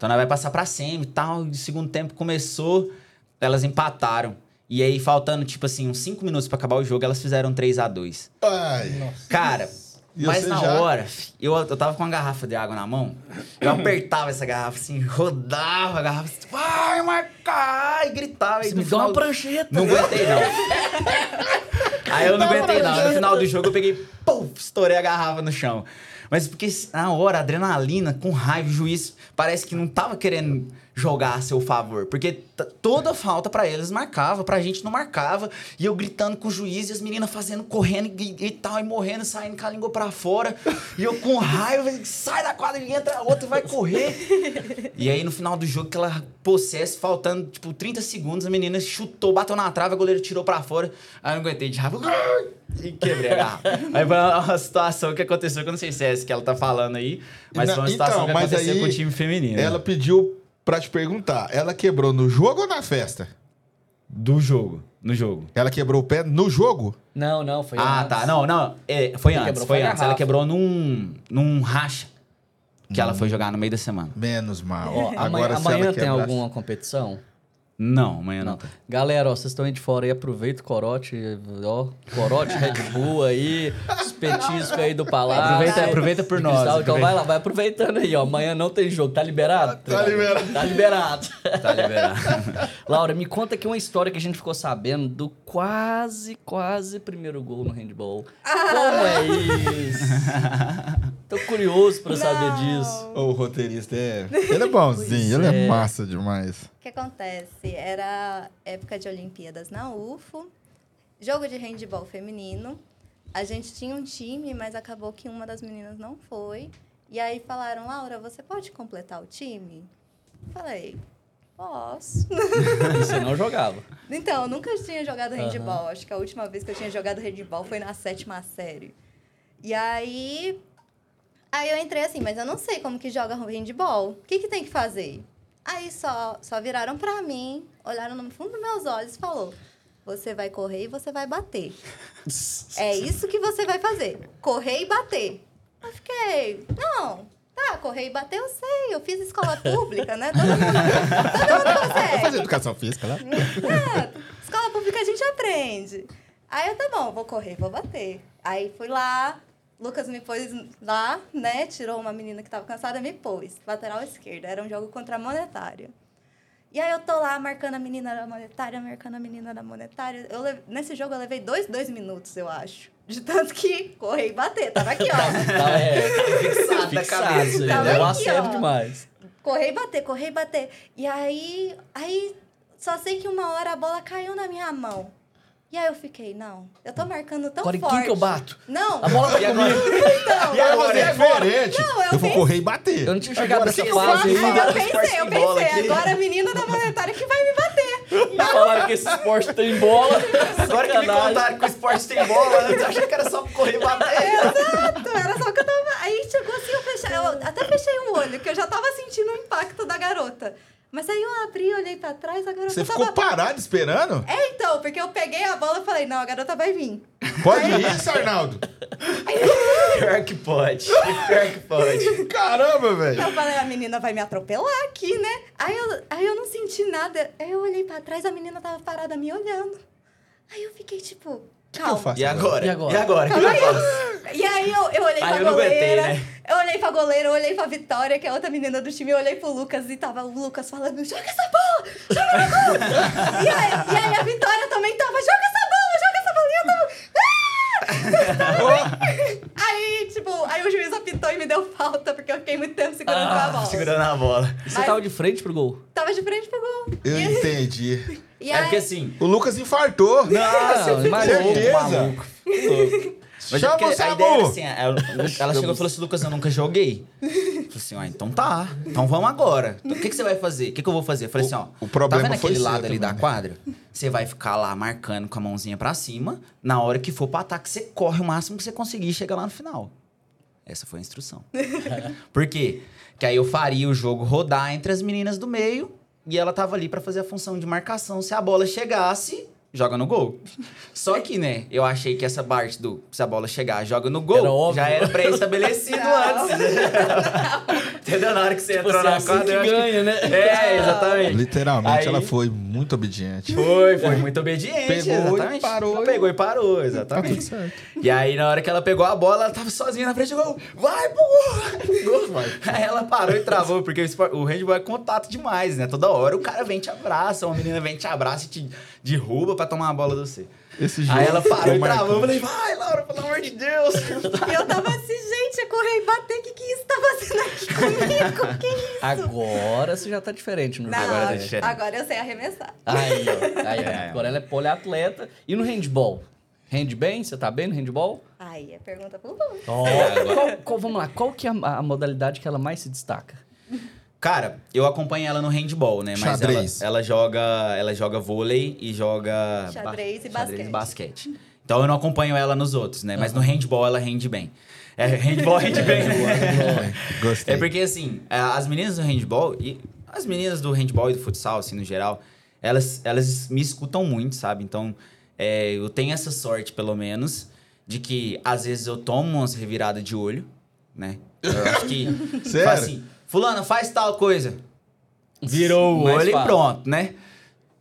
E: Então nós vai passar pra semi e tal. E o segundo tempo começou, elas empataram. E aí, faltando, tipo assim, uns 5 minutos pra acabar o jogo, elas fizeram 3x2.
C: Ai.
E: Cara,
C: E
E: mas na
C: já?
E: hora, eu, eu tava com uma garrafa de água na mão, eu apertava essa garrafa assim, rodava a garrafa, assim, vai marcar! E gritava.
A: Você
E: e
A: me deu uma
E: final-
A: prancheta.
E: Não aguentei, não. Aí eu não aguentei, não. No final do jogo eu peguei, pum, estourei a garrafa no chão. Mas porque na hora, adrenalina, com raiva, o juiz parece que não tava querendo jogar a seu favor. Porque toda falta pra eles marcava, pra gente não marcava. E eu gritando com o juiz e as meninas fazendo, correndo e, e tal, e morrendo, saindo com a língua pra fora. E eu com raiva, sai da quadra e entra outra e vai correr. E aí no final do jogo, aquela possesse, faltando tipo 30 segundos, a menina chutou, bateu na trave, a goleira tirou pra fora. Aí eu não aguentei de raiva. E quebrei a garrafa. Aí foi uma situação que aconteceu, que eu não sei se é essa que ela tá falando aí, mas foi uma situação
C: então,
E: que aconteceu
C: aí
E: com o time feminino.
C: Ela pediu pra te perguntar. Ela quebrou no jogo ou na festa?
E: Do jogo. No jogo.
C: Ela quebrou o pé no jogo?
A: Não, não, foi
E: ah,
A: antes.
E: tá. Não, não. É, foi
A: Quem
E: antes,
A: quebrou
E: foi
A: foi
E: antes. Ela quebrou num, num racha que ela foi jogar no meio da semana.
C: Menos mal.
A: Ó, amanhã
C: Agora, se
A: amanhã
C: ela
A: tem
C: quebrar-
A: alguma competição?
E: Não, amanhã não.
A: Não. Galera, ó, vocês estão aí de fora aí, aproveita o corote, ó, corote Red Bull aí, os petiscos aí do palácio.
E: Aproveita, aproveita por nós.
A: cristal, então
E: aproveita.
A: vai lá, vai aproveitando aí, ó. Amanhã não tem jogo, tá liberado?
C: Tá liberado.
A: Tá liberado.
E: Tá liberado.
A: Laura, me conta aqui uma história que a gente ficou sabendo do quase, quase primeiro gol no handball. Como é isso? Tô curioso pra saber disso.
C: Ô, O roteirista é. Ele é bonzinho, ele é
A: é.
C: massa demais.
D: O que acontece? Era época de Olimpíadas na UFO, jogo de handball feminino. A gente tinha um time, mas acabou que uma das meninas não foi. E aí falaram, Laura, você pode completar o time? Falei, posso.
A: Você não jogava.
D: Então, eu nunca tinha jogado handball. Acho que a última vez que eu tinha jogado handball foi na sétima série. E aí. Aí eu entrei assim, mas eu não sei como que joga handball. O que, que tem que fazer? Aí só, só viraram pra mim, olharam no fundo dos meus olhos e falou: Você vai correr e você vai bater. É isso que você vai fazer. Correr e bater. Eu fiquei, não, Tá, correr e bater eu sei, eu fiz escola pública, né? Todo mundo, todo mundo
C: Vou fazer
D: consegue.
C: educação física lá.
D: É, escola pública a gente aprende. Aí eu, tá bom, vou correr, vou bater. Aí fui lá, Lucas me pôs lá, né? Tirou uma menina que tava cansada, me pôs. Lateral esquerda, era um jogo contra a monetária. E aí eu tô lá marcando a menina da monetária, marcando a menina da monetária. Eu le- Nesse jogo eu levei dois, dois minutos, eu acho. De tanto que correr e bater. Tava aqui, ó.
A: Tá, é,
E: Fixado da
A: fixado,
E: cabeça.
A: isso aí,
D: Tava aqui, ó.
A: demais.
D: correr e bater, correr e bater. E aí, aí só sei que uma hora a bola caiu na minha mão. E aí eu fiquei, não, eu tô marcando tão
A: Agora em
D: forte.
A: quem que eu bato?
D: Não,
A: A bola tá
E: E agora?
A: comigo.
D: então.
C: E agora é diferente.
D: Não, eu
C: eu vou
D: pensei-
C: correr e bater.
A: Eu não tinha chegado
C: Agora
A: nessa fase ainda.
D: Eu pensei, eu pensei, agora a menina da monetária que vai me bater.
A: Falaram que esse esporte tem bola.
E: Agora que me contaram que o esporte tem bola, eu achei que era só correr e bater.
D: Exato, era só que eu tava. Aí chegou assim, eu fechei, eu até fechei o olho, que eu já tava sentindo o impacto da garota. Mas aí eu abri, olhei pra trás, a garota
C: Você
D: tava.
C: ficou parado esperando?
D: É, então, porque eu peguei a bola e falei, não, a garota vai vir.
C: Pode isso, Arnaldo.
E: Pior que pode. Pior que pode.
C: Caramba, velho.
D: Eu falei, a menina vai me atropelar aqui, né? Aí eu, aí eu não senti nada. Aí eu olhei pra trás, a menina tava parada me olhando. Aí eu fiquei tipo,
C: O que eu faço
E: E agora?
A: E agora?
E: E agora? Eu faço?
D: E aí eu, eu olhei
E: Aí
D: pra
E: eu não aguentei,
D: goleira.
E: né?
D: Eu olhei pra goleira, eu olhei pra Vitória, que é outra menina do time, eu olhei pro Lucas e tava o Lucas falando, joga essa bola! Joga na bola! e, aí, e aí a Vitória também tava, joga essa bola, joga essa bola! E eu tava. "Ah!" aí, tipo, aí o juiz apitou e me deu falta, porque eu fiquei muito tempo segurando
A: Ah,
D: a bola.
E: Segurando a bola.
A: E você
D: Mas-
A: tava de frente pro gol?
D: Tava de frente pro gol.
C: Eu
D: e,
C: entendi.
D: E
E: É
D: aí,
E: porque assim.
C: O Lucas infartou.
A: Não, imagina.
C: certeza.
E: Mas é
C: Chama
E: porque
C: o
E: a ideia era
C: Samu.
E: assim, ela, ela chegou e falou assim, Lucas, eu nunca joguei. Eu falei assim, ó, então tá. Então vamos agora. Então, o que, que você vai fazer? O que, que eu vou fazer? Eu falei assim, ó.
C: o problema
E: tá vendo
C: foi
E: aquele lado ali da
C: também, né?
E: quadra? Você vai ficar lá marcando com a mãozinha pra cima. Na hora que for pro ataque, você corre o máximo que você conseguir e chega lá no final. Essa foi a instrução. Por quê? Que aí eu faria o jogo rodar entre as meninas do meio e ela tava ali pra fazer a função de marcação. Se a bola chegasse, joga no gol. Só que, né, eu achei que essa parte do se a bola chegar, joga no gol,
A: Era
E: já era pré-estabelecido
D: Não.
E: antes. Entendeu? Na hora que você
A: Tipo,
E: entrou
A: você
E: na
A: assim
E: quadra,
A: que
E: eu acho que-
A: ganha, né?
E: É, exatamente.
C: Literalmente,
E: Aí-
C: ela foi muito obediente.
E: Foi, foi muito obediente.
C: Pegou e
E: exatamente.
C: parou
E: Ela
C: e-
E: pegou e parou,
C: Tá
E: exatamente.
C: certo.
E: E aí, na hora que ela pegou a bola, ela tava sozinha na frente do gol. Vai, pô! Gol, vai. Aí ela parou e travou, porque o, handball é contato demais, né? Toda hora o cara vem e te abraça, uma menina vem e te abraça e te derruba pra tomar a bola do você.
C: Esse jogo
E: Aí ela parou e travou. Eu falei, vai, Laura, pelo amor de Deus.
D: e eu tava assim, gente, é correr e bater, o que que isso tá fazendo aqui comigo? Que isso?
A: Agora você já tá diferente no
D: Não,
E: Agora tá
D: agora,
E: diferente.
D: eu sei arremessar.
A: Aí, ó. Aí.
E: É.
A: Agora ela é poliatleta. E no handball? Rende bem? Você tá bem no handball?
D: Aí é pergunta pro Lu.
A: Ó, qual- qual- vamos lá, qual que é a, a modalidade que ela mais se destaca?
E: Cara, eu acompanho ela no handball, né? Mas ela,
C: Xadrez.
E: ela joga, ela joga vôlei e joga
D: Xadrez e basquete.
E: basquete. Então eu não acompanho ela nos outros, né? Mas no handball ela rende bem. É, handball rende bem, né?
C: Gostei.
E: É porque assim, a- as meninas do handball e as meninas do handball e do futsal, assim, no geral, elas, elas me escutam muito, sabe? Então, é, eu tenho essa sorte, pelo menos, de que às vezes eu tomo umas reviradas de olho, né? Eu acho que.
C: Sério?
E: faz assim, fulano, faz tal coisa. Virou o olho e pronto, né?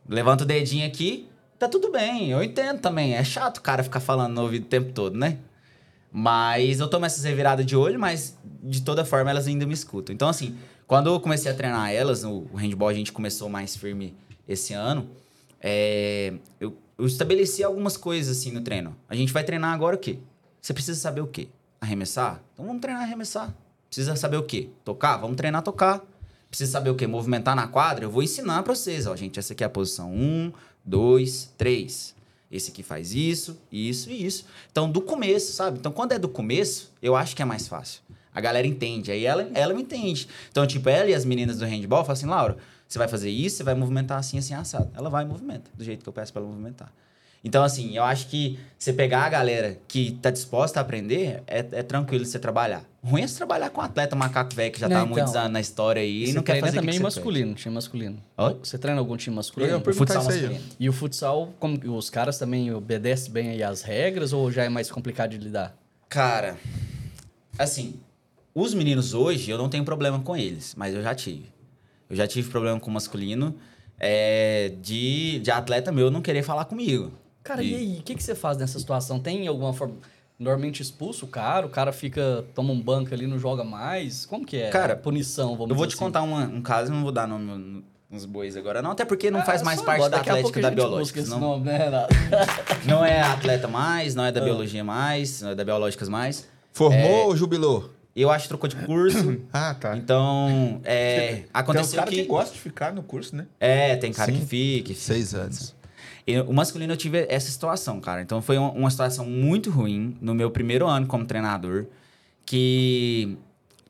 E: Levanta o dedinho aqui, tá tudo bem. Eu entendo também. É chato o cara ficar falando no ouvido o tempo todo, né? Mas eu tomo essas reviradas de olho, mas de toda forma elas ainda me escutam. Então, assim, quando eu comecei a treinar elas, o o handball a gente começou mais firme esse ano, é, eu, eu estabeleci algumas coisas assim no treino. A gente vai treinar agora o quê? Você precisa saber o quê? Arremessar? Então vamos treinar arremessar. Precisa saber o quê? Tocar? Vamos treinar tocar. Precisa saber o quê? Movimentar na quadra? Eu vou ensinar pra vocês. Ó, gente, essa aqui é a posição 1, 2, 3. Esse aqui faz isso, isso e isso. Então, do começo, sabe? Então, quando é do começo, eu acho que é mais fácil. A galera entende. Aí ela, ela me entende. Então, tipo, ela e as meninas do handball falam assim, Laura, você vai fazer isso, você vai movimentar assim, assim, assado. Ela vai e movimenta, do jeito que eu peço pra ela movimentar. Então, assim, eu acho que você pegar a galera que tá disposta a aprender, é, é tranquilo você trabalhar. Ruim é você trabalhar com um atleta macaco velho que já
A: Não,
E: tá há
A: então.
E: muitos anos na história aí e
A: você
E: não quer
A: treina
E: fazer que
A: também
E: que
A: masculino, time masculino.
E: Oi?
A: Você treina algum time
C: Eu
A: masculino?
E: O
C: perguntar
E: futsal
C: isso aí.
E: masculino.
A: E o futsal, como os caras também obedecem bem aí às regras ou já é mais complicado de lidar?
E: Cara, assim, os meninos hoje, eu não tenho problema com eles, mas eu já tive. Eu já tive problema com o masculino é, de, de atleta meu não querer falar comigo.
A: Cara, e, aí, o que, que você faz nessa situação? Tem alguma forma. Normalmente expulsa o cara, o cara fica, toma um banco ali, não joga mais. Como que é?
E: Cara,
A: a punição, vamos
E: Eu vou
A: dizer
E: te
A: assim.
E: contar uma- um caso, não vou dar nome nos bois agora, não, até porque não
A: Ah,
E: faz
A: é
E: mais parte da Atlética da
A: gente
E: Biológica.
A: busca esse
E: Não,
A: nome, né,
E: não é atleta mais, não é da
A: Ah.
E: biologia mais, não é da biológicas mais.
C: Formou ou jubilou?
E: Eu acho que trocou de curso.
C: Ah, tá.
E: Então, é,
C: Tem uns
E: aconteceu
C: caras que...
E: que...
C: gostam de ficar no curso, né?
E: É, tem cara
C: Sim.
E: que fica.
C: Seis anos.
E: Eu- o masculino eu tive essa situação, cara. Então foi uma, uma situação muito ruim no meu primeiro ano como treinador, que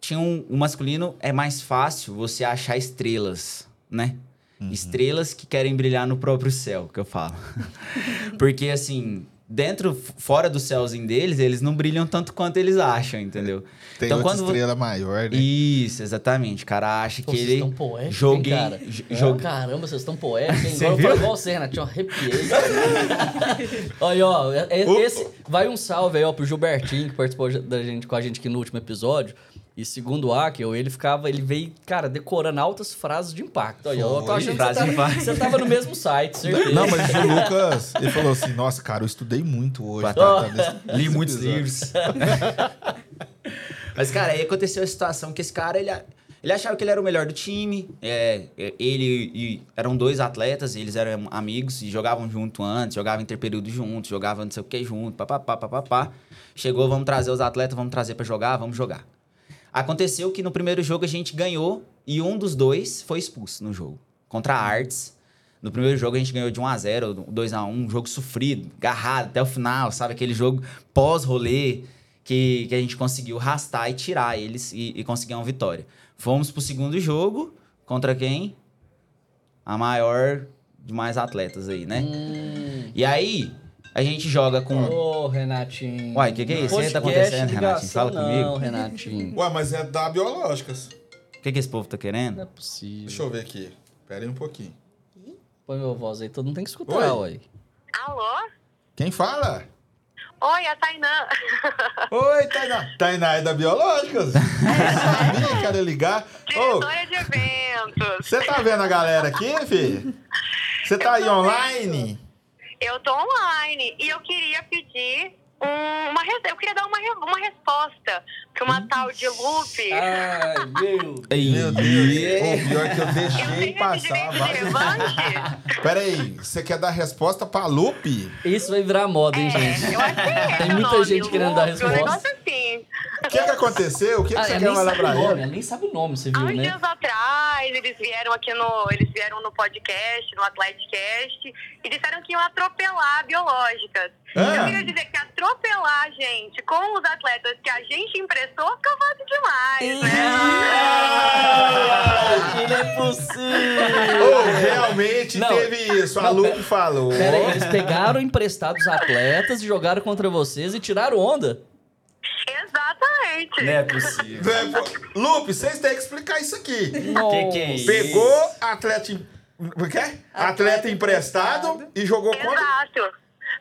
E: tinha um, o masculino é mais fácil você achar estrelas, né? Estrelas que querem brilhar no próprio céu, que eu falo. Porque assim, dentro, fora do céuzinho deles, eles não brilham tanto quanto eles acham, entendeu?
C: Tem
E: Então,
C: outra
E: quando-
C: estrela maior, né?
E: Isso, exatamente. O cara acha
A: Pô,
E: que
A: vocês
E: ele
A: estão poéticos,
E: joguei,
A: cara? É,
E: jogue-
A: Caramba, vocês estão poéticos, hein? Agora eu falo igual você, Renato. Eu arrepiei. Olha, ó, é- é- esse, vai um salve aí, ó, pro Gilbertinho, que participou da gente, com a gente aqui no último episódio. E segundo o Akel, ele ficava, ele veio, cara, decorando altas frases de impacto. Olha, eu tô achando que você, tava, você tava no mesmo site, certeza.
C: Não, mas o Lucas, ele falou assim, nossa, cara, eu estudei muito hoje. Esse-
E: Li muitos
C: episódio."
E: livros. Mas, cara, aí aconteceu a situação que esse cara, ele, ele achava que ele era o melhor do time. É, é, ele e eram dois atletas, eles eram amigos e jogavam junto antes, jogavam interperíodo juntos, jogavam não sei o que junto, papapá, papapá. Chegou, vamos trazer os atletas, vamos trazer pra jogar, vamos jogar. Aconteceu que no primeiro jogo a gente ganhou e um dos dois foi expulso no jogo. Contra a Arts. No primeiro jogo a gente ganhou de 1 a 0 2 a 1 um jogo sofrido, agarrado até o final, sabe? Aquele jogo pós-rolê que, que a gente conseguiu rastar e tirar eles e, e conseguir uma vitória. Fomos pro segundo jogo contra quem? A maior de mais atletas aí, né?
A: Hum.
E: E aí, a gente joga com.
A: Ô, Renatinho.
E: Uai, que que é isso? O que tá acontecendo,
A: ligação,
E: Renatinho? Fala comigo.
A: Não, Renatinho.
C: Ué, mas é da Biológicas.
E: O que, que esse povo tá querendo?
A: Não é possível.
C: Deixa eu ver aqui. Pera aí um pouquinho.
A: Põe meu voz aí, todo mundo tem que escutar,
C: Oi.
F: Alô?
C: Quem fala?
F: Oi, a Tainã.
C: Oi, Tainá. Tainá é da Biológicas? Sabia que era ligar.
F: Diretora de eventos.
C: você tá vendo a galera aqui, filho? Você tá aí online?
F: Eu tô online e eu queria pedir um- uma eu queria dar uma, uma resposta que uma tal de Lupe.
A: Ai, meu
C: Meu Deus. Ô, pior que eu
F: eu
C: deixei
F: tenho esse
C: passar.
F: direito de
C: vai.
F: revanche?
C: Pera aí, você quer dar resposta pra Lupe?
A: Isso vai virar moda, hein, gente?
F: É, eu acho que é
A: Tem muita
F: nome,
A: gente querendo dar
F: Lupe, Um
A: resposta.
F: negócio assim.
C: O que que aconteceu? O que, que
A: Ah,
C: você
A: ela
C: quer
A: sabe
C: pra ele?
A: ela nem sabe o nome, você
F: Há
A: viu,
F: uns
A: né?
F: dias atrás, eles vieram aqui no. Eles vieram no podcast, no Atleticast, e disseram que iam atropelar biológicas.
C: Ah.
F: Eu queria dizer que atropelar a gente com os atletas que a gente emprestou fica fácil demais, né?
A: Não é possível!
C: Ô, realmente
A: Não.
C: teve isso. A Lupe
A: pera-
C: falou.
A: Pera aí, eles pegaram emprestados atletas e jogaram contra vocês e tiraram onda.
F: Exatamente.
E: Não é possível.
C: É, Lupe, vocês têm que explicar isso aqui.
E: Que que é isso?
C: Pegou atleta. O que é? Atleta emprestado e jogou contra.
F: Exato.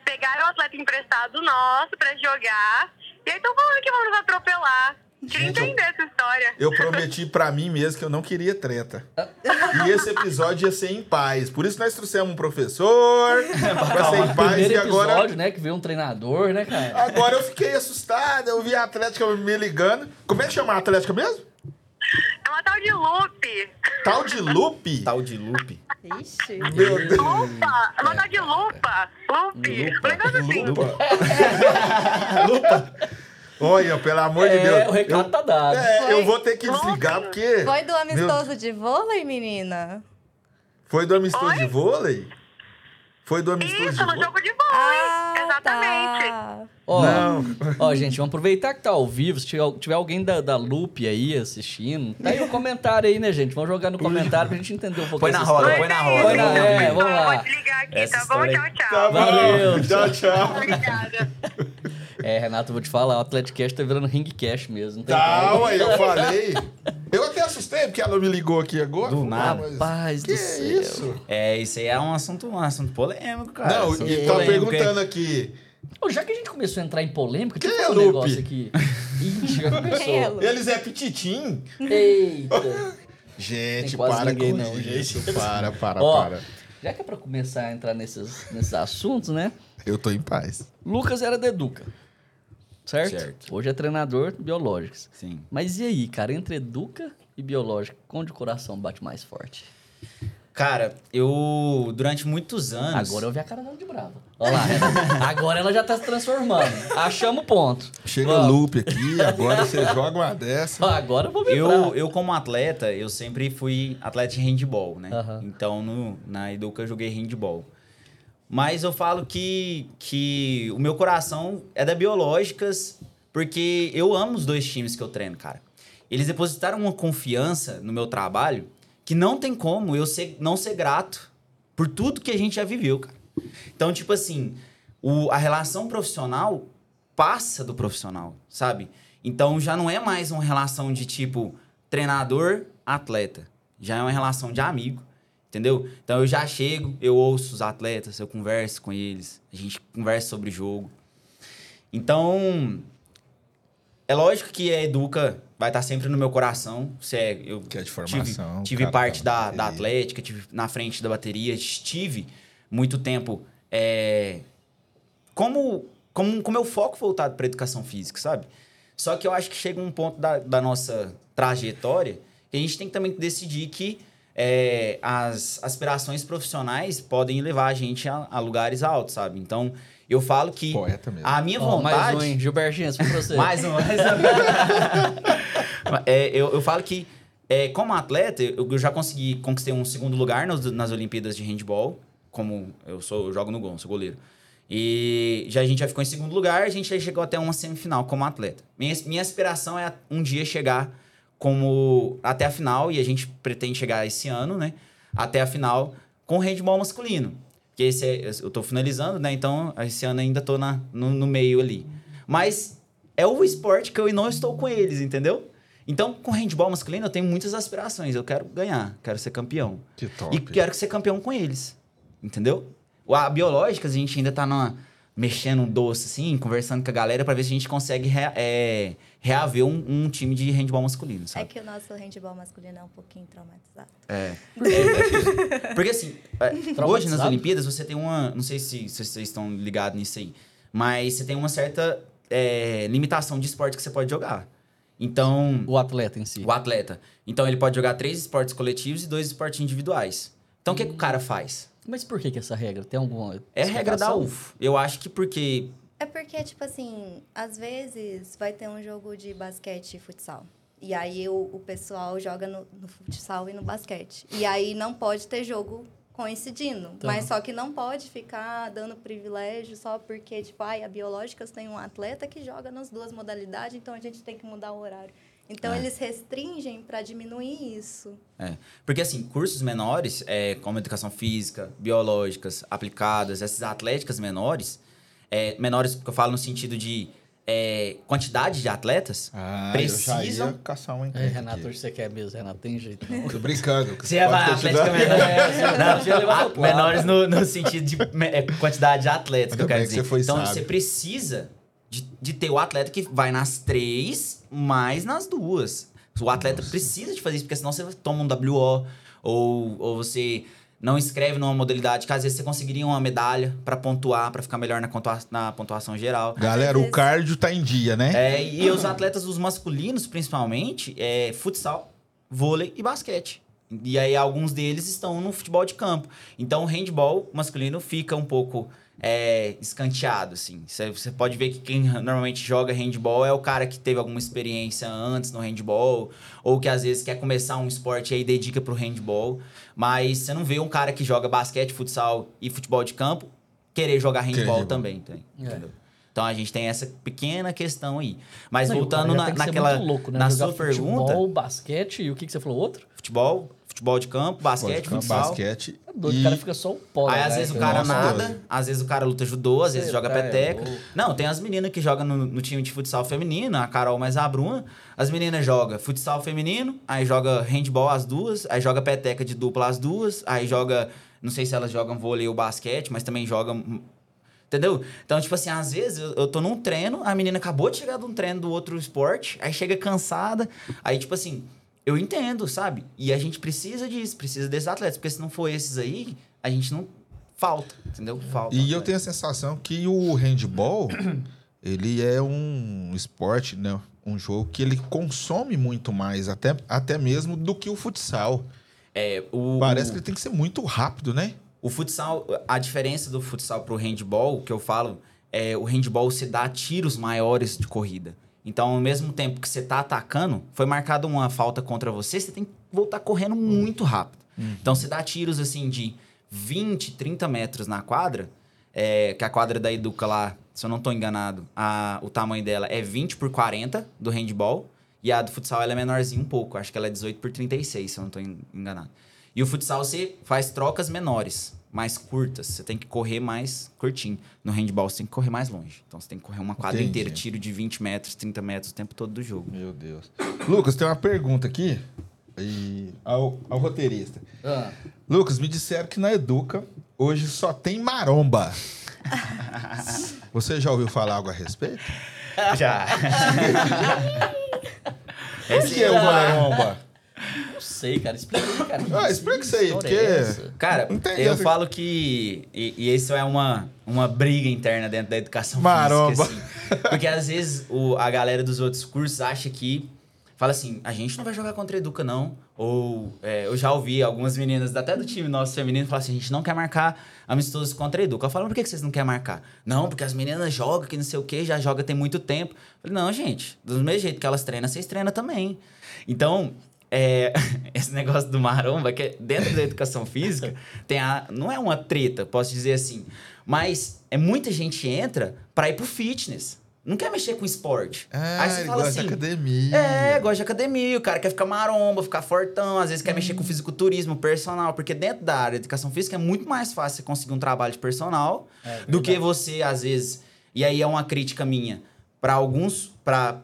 F: Pegaram o atleta emprestado nosso pra jogar. E aí estão falando que vão nos atropelar. Queria
C: Gente, eu-
F: entender essa história.
C: Eu prometi pra mim mesmo que eu não queria treta. E esse episódio ia ser em paz. Por isso nós trouxemos um professor pra ser em paz.
A: Primeiro
C: E agora,
A: episódio, né, que veio um treinador, né, cara?
C: agora eu fiquei assustado. Eu vi a Atlética me ligando. Como é que chama a Atlética mesmo?
F: É uma tal de Lupe.
C: Tal de Lupe?
E: Tal de Lupe.
D: Ixi.
C: Meu Deus.
F: Lupa. É uma tal de Lupa. Lupe. Um negócio assim.
C: Lupa. Olha, pelo amor de
A: É,
C: Deus.
A: o recado
C: eu,
A: tá dado.
C: É, eu vou ter que desligar porque.
D: Foi do
C: Meu-
D: amistoso de vôlei, menina?
C: Foi do amistoso
F: Oi?
C: de vôlei? Foi do amistoso
F: Isso,
C: de
F: no jogo de vôlei. Exatamente.
D: tá.
A: Ó,
C: Não.
A: ó, gente, vamos aproveitar que tá ao vivo. Se tiver, tiver alguém da, da Loop aí assistindo, tá aí o comentário aí, né, gente? Vamos jogar no comentário pra gente entender um pouco
E: Põe na roda, põe na roda.
A: Põe na- é, vamos lá.
F: Vou desligar aqui,
E: Essa
F: tá bom? Tchau, tchau.
C: Tá bom.
A: Valeu.
C: Tchau, tchau.
F: Obrigada.
A: É, Renato, eu vou te falar, o Atleticast tá virando ringcast mesmo.
C: Tá, ué, eu falei. Eu até assustei porque ela me ligou aqui agora.
E: Do nada.
C: mas
A: Rapaz
C: que
A: do céu.
C: isso?
E: É, isso aí é um assunto, um assunto polêmico, cara.
C: Não,
E: Assunto
C: e tá perguntando aqui.
A: Já que a gente começou a entrar em polêmica, eu
C: é
A: falar um
C: Lupe?
A: negócio aqui. Ih, já começou.
D: Elo.
C: Eles é pititim.
A: Eita.
C: Gente, para com
A: não,
C: isso.
A: gente.
C: Para, para,
A: Ó.
C: para.
A: Já que é pra começar a entrar nesses, nesses assuntos, né?
C: Eu tô em paz.
A: Lucas era da Educa. Certo?
E: Certo.
A: Hoje é treinador biológicos.
E: Sim.
A: Mas e aí, cara, entre Educa e biológico, onde o coração bate mais forte?
E: Cara, eu, durante muitos anos...
A: Agora eu vi a cara dela de brava. Olha lá, ela- agora ela já tá se transformando. Achamos o ponto.
C: Chega
A: Vamos.
C: loop aqui, agora você joga uma dessa.
A: Agora eu vou ver
E: Eu, eu, como atleta, eu sempre fui atleta de handball, né?
A: Aham.
E: Então, no, na Educa eu joguei handball. Mas eu falo que, que o meu coração é da Biológicas, porque eu amo os dois times que eu treino, cara. Eles depositaram uma confiança no meu trabalho que não tem como eu ser, não ser grato por tudo que a gente já viveu, cara. Então, tipo assim, o, a relação profissional passa do profissional, sabe? Então já não é mais uma relação de tipo treinador-atleta. Já é uma relação de amigo, entendeu? Então eu já chego, eu ouço os atletas, eu converso com eles, a gente conversa sobre jogo. Então, é lógico que a Educa vai estar sempre no meu coração. Se é, eu
C: Que é de
E: tive,
C: formação.
E: tive
C: cara,
E: parte
C: tá
E: da, da. Atlética, tive na frente da bateria, estive muito tempo é, como, como, com meu foco voltado para educação física, sabe? Só que eu acho que chega um ponto da, da nossa trajetória que a gente tem que também decidir que é, as aspirações profissionais podem levar a gente a, a lugares altos, sabe? Então, eu falo que
C: Poeta mesmo.
E: a minha
A: Ó,
E: vontade...
A: mais um, hein? Foi pra você.
E: Mais um, mais um. É, eu, eu falo que, é, como atleta, eu, eu já consegui conquistar um segundo lugar nas, nas Olimpíadas de Handball. Como eu sou, eu jogo no gol, sou goleiro. E já, a gente já ficou em segundo lugar, a gente já chegou até uma semifinal como atleta. Minha, minha aspiração é um dia chegar como até a final, e a gente pretende chegar esse ano, né? Até a final com o handball masculino. Porque esse é, eu tô finalizando, né? Então, esse ano ainda tô na, no, no meio ali. Mas é o esporte que eu não estou com eles, entendeu? Então, com handball masculino, eu tenho muitas aspirações. Eu quero ganhar, quero ser campeão.
C: Que top.
E: E quero ser campeão com eles. Entendeu? A biológicas, a gente ainda tá numa, mexendo um doce, assim, conversando com a galera pra ver se a gente consegue é, reaver um, um time de handball masculino,
D: É
E: sabe?
D: que o nosso handball masculino é um pouquinho traumatizado.
E: É. É, Porque assim, é, hoje nas? Olimpíadas você tem uma. Não sei se, se vocês estão ligados nisso aí, mas você tem uma certa é, limitação de esporte que você pode jogar. Então,
A: O atleta em si.
E: o atleta. Então ele pode jogar três esportes coletivos e dois esportes individuais. Então o que, que o cara faz?
A: Mas por que, que essa regra? Tem alguma.
E: É a regra da? UF. Eu acho que porque.
D: É porque, tipo assim, às vezes vai ter um jogo de basquete e futsal. E aí o, o pessoal joga no, no futsal e no basquete. E aí não pode ter jogo coincidindo.
A: Tá.
D: Mas só que não pode ficar dando privilégio só porque, tipo, ai, a Biológicas tem um atleta que joga nas duas modalidades, então a gente tem que mudar o horário. Então
E: É.
D: eles restringem para diminuir isso.
E: É. Porque, assim, cursos menores, é, como educação física, biológicas, aplicadas, essas atléticas menores, é, menores que eu falo no sentido de é, quantidade de atletas,
C: Ah,
E: precisam.
C: caçar um
A: É, Renato, hoje você quer mesmo, Renato. Tem jeito. Não.
C: Tô brincando.
E: Você é atlética menor.
A: É,
E: Não, menores no, no sentido de é, quantidade de atletas, que eu quero
C: que
E: dizer.
C: você foi
E: então,
C: sábio.
E: você precisa de, de ter o atleta que vai nas três, mais nas duas. O atleta precisa de fazer isso, porque senão você toma um WO, ou, ou você não escreve numa modalidade que às vezes você conseguiria uma medalha pra pontuar, pra ficar melhor na, pontua- na pontuação geral.
C: Galera, o cardio tá em dia, né?
E: É, e os atletas, os masculinos, principalmente, é futsal, vôlei e basquete. E aí, alguns deles estão no futebol de campo. Então, o handball masculino fica um pouco é, escanteado, assim. Você pode ver que quem normalmente joga handball é o cara que teve alguma experiência antes no handball, ou que às vezes quer começar um esporte e aí dedica pro handball. Mas você não vê um cara que joga basquete, futsal e futebol de campo querer jogar handball também,
A: É.
E: entendeu? Então a gente tem essa pequena questão aí. Mas
A: Não,
E: voltando na, naquela.
A: muito louco, né?
E: Na
A: Jogar
E: sua pergunta,
A: Futebol, basquete e o que, que você falou? Outro?
E: futebol, futebol de campo, basquete,
C: ficar
E: futsal.
C: basquete.
A: É doido,
C: e...
A: o cara fica só o pó.
E: Aí
A: né,
E: às vezes o
A: cara?
C: Nossa,
E: nada,
C: doido.
E: às vezes o cara luta judô, às vezes joga
A: tá é
E: peteca.
A: louco.
E: Não, tem as meninas que jogam no, no time de futsal feminino, a Carol mais a Bruna. As meninas jogam futsal feminino, aí joga handball as duas, aí joga peteca de dupla as duas, aí joga, não sei se elas jogam vôlei ou basquete, mas também jogam Entendeu? Então, tipo assim, às vezes eu, eu tô num treino, a menina acabou de chegar de um treino do outro esporte, aí chega cansada, aí, tipo assim, eu entendo, sabe? E a gente precisa disso, precisa desses atletas, porque se não for esses aí, a gente não. Falta, entendeu? Falta.
C: E eu tenho a sensação que o handball, ele é um esporte, né? Um jogo que ele consome muito mais, até, até mesmo do que o futsal.
E: É, o,
C: Parece que ele tem que ser muito rápido, né?
E: O futsal, a diferença do futsal pro handball, que eu falo, é o handball se dá tiros maiores de corrida. Então, ao mesmo tempo que você tá atacando, foi marcada uma falta contra você, você tem que voltar correndo muito rápido. Então, você dá tiros assim de 20, 30 metros na quadra, é, que a quadra da Educa lá, se eu não tô enganado, a, o tamanho dela é 20 por 40 do handball, e a do futsal ela é menorzinha um pouco, acho que ela é 18 por 36, se eu não tô en- enganado. E o futsal você faz trocas menores, mais curtas. Você tem que correr mais curtinho. No handball você tem que correr mais longe. Então você tem que correr uma quadra
C: Entendi.
E: inteira, tiro de 20 metros, 30 metros o tempo todo do jogo.
C: Meu Deus. Lucas, tem uma pergunta aqui e ao, ao roteirista.
A: Ah,
C: Lucas, me disseram que na Educa hoje só tem maromba. Você já ouviu falar algo a respeito?
E: Já.
C: O que é o maromba?
A: Não sei, cara. Explica aí, cara.
C: Ah, explica isso aí, porque-
A: é?
E: Cara,
C: Entendi.
E: eu falo que. E, e isso é uma, uma briga interna dentro da educação
C: Maromba.
E: física. Assim, porque às vezes o, a galera dos outros cursos acha que. Fala assim, a gente não vai jogar contra a Educa, não. Ou é, eu já ouvi algumas meninas, até do time nosso feminino, falar assim: a gente não quer marcar amistosos contra a Educa. Eu falo, por que que vocês não querem marcar? Não, porque as meninas jogam, que não sei o quê, já joga tem muito tempo. Eu falei, não, gente, do mesmo jeito que elas treinam, vocês treinam também. Então, é, esse negócio do maromba, que é dentro da educação física, tem a, não é uma treta, posso dizer assim, mas é muita gente entra pra ir pro fitness. Não quer mexer com esporte.
C: Ah,
E: Aí você fala
C: gosta
E: assim.
C: de academia.
E: É, gosta de academia, o cara quer ficar maromba, ficar fortão, às vezes quer mexer
C: Hum.
E: com fisiculturismo, personal, porque dentro da área de educação física é muito mais fácil você conseguir um trabalho de personal
A: É,
E: do que você, às vezes. E aí é uma crítica minha para alguns, para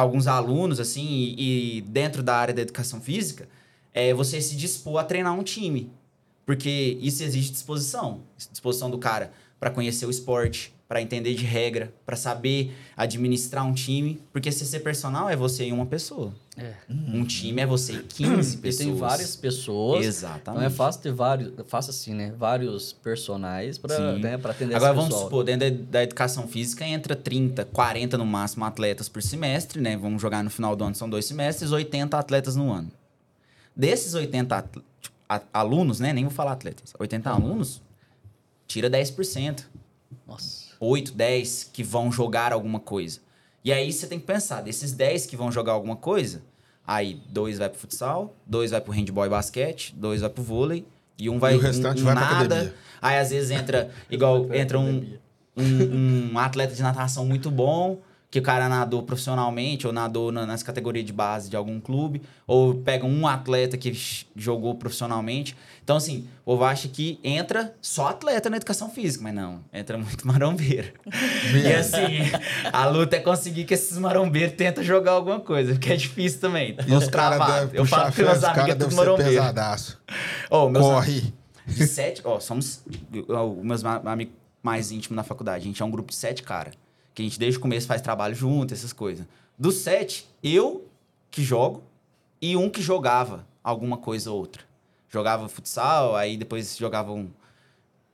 E: alguns alunos, assim, e, e dentro da área da educação física, é você se dispor a treinar um time. Porque isso exige disposição. Disposição do cara para conhecer o esporte, para entender de regra, para saber administrar um time. Porque se ser personal é você e uma pessoa.
A: É.
E: Um time é você e 15
A: E
E: pessoas.
A: tem várias pessoas.
E: Exatamente.
A: Não é fácil ter vários, fácil assim, né? Vários personagens pra,
E: Sim.
A: né, pra atender
E: Agora vamos
A: pessoal.
E: supor, dentro da, educação física entra 30, 40 no máximo atletas por semestre, né? Vamos jogar no final do ano, são dois semestres, 80 atletas no ano. Desses 80 atl- tipo, a- alunos, né? Nem vou falar atletas. 80 alunos, tira 10%.
A: Nossa.
E: 8, 10 que vão jogar alguma coisa. E aí você tem que pensar, desses 10 que vão jogar alguma coisa, aí dois vai pro futsal, dois vai pro handball e basquete, dois vai pro vôlei e um vai
C: o restante
E: um,
C: vai pra
E: nada.
C: academia.
E: Aí às vezes entra igual entra um, um, um atleta de natação muito bom, que o cara nadou profissionalmente ou nadou na- nas categorias de base de algum clube, ou pega um atleta que jogou profissionalmente. Então, assim, o povo acha que entra só atleta na educação física, mas não, entra muito marombeiro. E assim, a luta é conseguir que esses marombeiros tentam jogar alguma coisa, porque é difícil também.
C: E os caras
E: Eu falo que meus
C: os
E: amigos é
C: caras
E: tudo marombeiro.
C: pesadaço.
E: Meus
C: Corre.
E: de sete, ó, somos ó, os meus amigos mais íntimos na faculdade. A gente é um grupo de sete cara. Que a gente desde o começo faz trabalho junto, essas coisas. Dos sete, eu que jogo e um que jogava alguma coisa ou outra. Jogava futsal, aí depois jogava um.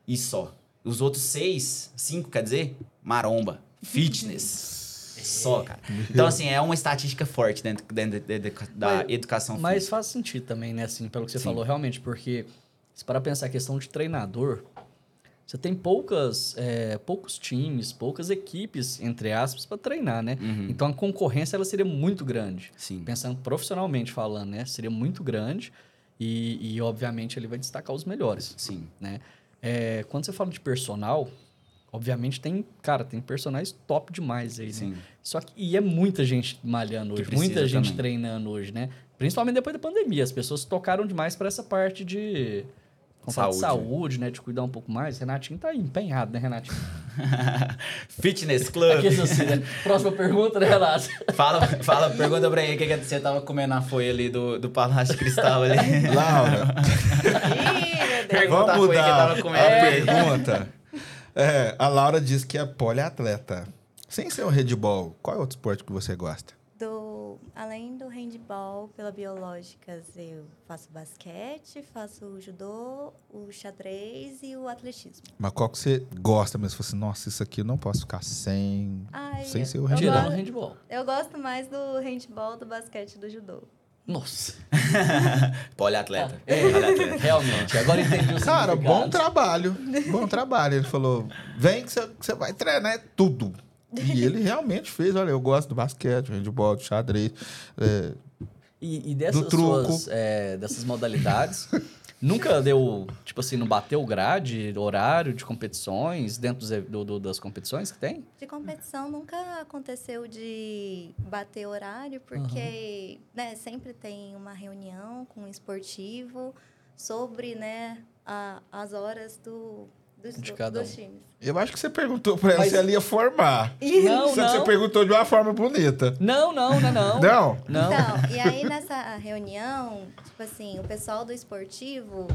E: E só. Os outros seis, cinco, quer dizer, maromba, fitness. Só, cara. Então, assim, é uma estatística forte dentro, dentro da-
A: Mas-
E: educação
A: Mas
E: física.
A: faz sentido também, né? Assim, pelo que você
E: Sim.
A: falou, realmente, porque se para pensar a questão de treinador, você tem poucas, é, poucos times, poucas equipes, entre aspas, para treinar, né?
E: Uhum.
A: Então a concorrência ela seria muito grande.
E: Sim.
A: Pensando profissionalmente falando, né? Seria muito grande e, e, obviamente ele vai destacar os melhores,
E: Sim.
A: né? É, quando você fala de personal, obviamente tem, cara, tem personagens top demais aí, né?
E: Sim.
A: Só que e é muita gente malhando hoje, muita gente
E: também.
A: treinando hoje, né? Principalmente depois da pandemia, as pessoas tocaram demais para essa parte de vamos falar de
E: Saúde.
A: saúde, né? De cuidar um pouco mais. Renatinho tá empenhado, né, Renatinho?
E: Fitness Club.
A: Aqui, assim, né? Próxima pergunta, né, Renato?
E: Fala, fala, pergunta pra ele o que, que você tava comendo na folha ali do, do Palácio de Cristal ali.
C: Laura,
D: Ih,
C: vamos mudar
E: tava
C: a
E: comendo.
C: pergunta. É, a Laura diz que é poliatleta. Sem ser o handball, qual é outro esporte que você gosta?
D: Além do handball pela biológicas, eu faço basquete, faço o judô, o xadrez e o atletismo.
C: Mas qual que você gosta mesmo? Você fala assim, nossa, isso aqui eu não posso ficar sem,
D: Ai,
C: sem ser o
D: eu
C: handball.
A: Tirando o
D: gosto-
A: handball.
D: Eu gosto mais do handball, do basquete e do judô.
A: Nossa.
E: Poliatleta.
A: É,
E: Poliatleta.
A: realmente. Agora entendi o
C: Cara, bom trabalho. Bom trabalho. Ele falou: vem que você- que você vai treinar é tudo. E ele realmente fez. Olha, eu gosto do basquete, do handball, do xadrez. é,
A: E, e dessas
C: Do truco.
A: suas, é, dessas modalidades, nunca deu, tipo assim, não bateu grade, horário de competições dentro dos do- do- das competições que tem?
D: De competição nunca aconteceu de bater horário, porque né, sempre tem uma reunião com o esportivo sobre né, a- as horas do, dos,
A: De cada
D: dos
A: um.
D: times.
C: Eu acho que você perguntou pra ela
A: Mas-
C: se ela ia formar.
D: E-
A: Não,
C: Só que você perguntou de uma forma bonita.
A: Não, não, não, não.
C: Não?
A: Não.
D: Então, e aí nessa reunião, tipo assim, o pessoal do esportivo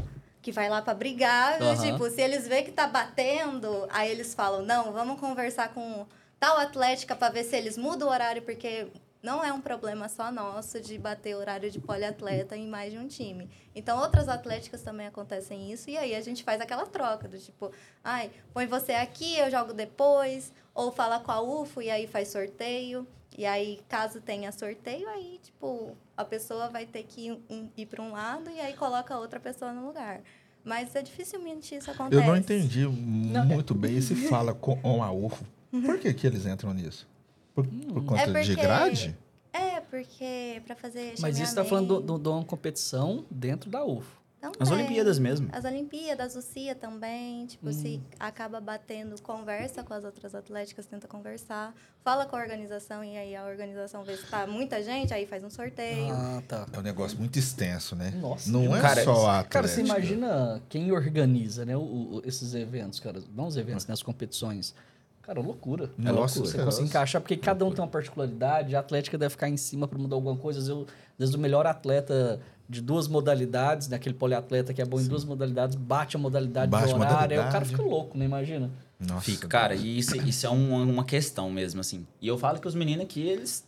D: que vai lá pra brigar,
A: Aham.
D: tipo, se eles vê que tá batendo, aí eles falam: "Não, vamos conversar com tal atlética pra ver se eles mudam o horário, porque não é um problema só nosso de bater horário de poliatleta em mais de um time. Então, outras atléticas também acontecem isso, e aí a gente faz aquela troca do tipo, ai, põe você aqui, eu jogo depois, ou fala com a UFO e aí faz sorteio. E aí, caso tenha sorteio, aí, tipo, a pessoa vai ter que ir, um- ir para um lado e aí coloca outra pessoa no lugar. Mas é dificilmente isso acontece.
C: Eu não entendi muito bem. E se fala com a UFO, por que, que eles entram nisso? Por, por conta
D: É porque-
C: de grade?
D: É, porque para fazer
A: Mas isso tá falando de uma competição dentro da UFO.
E: As
D: também.
E: Olimpíadas mesmo.
D: As Olimpíadas, o CIA também, tipo, se acaba batendo, conversa com as outras atléticas, tenta conversar, fala com a organização e aí a organização vê se tá muita gente, aí faz um sorteio.
A: Ah, tá.
C: É um negócio muito extenso, né?
A: Nossa.
C: Não é
E: Cara,
C: só a
A: Cara, você imagina quem organiza, né, o- o- esses eventos, cara. Não os eventos, né, as competições. Cara, loucura.
C: Nossa,
A: é loucura. Você consegue encaixar, porque cada um tem uma particularidade. A Atlética deve ficar em cima para mudar alguma coisa. Às vezes, eu- às vezes o melhor atleta de duas modalidades, né, aquele poliatleta que é bom em duas modalidades, bate a modalidade
C: Bate
A: de
C: a
A: horário. Aí o cara
C: modalidade.
A: fica louco, não imagina?
C: Nossa,
E: Fica, cara, e isso, isso é um- uma questão mesmo, assim. E eu falo que os meninos aqui, eles.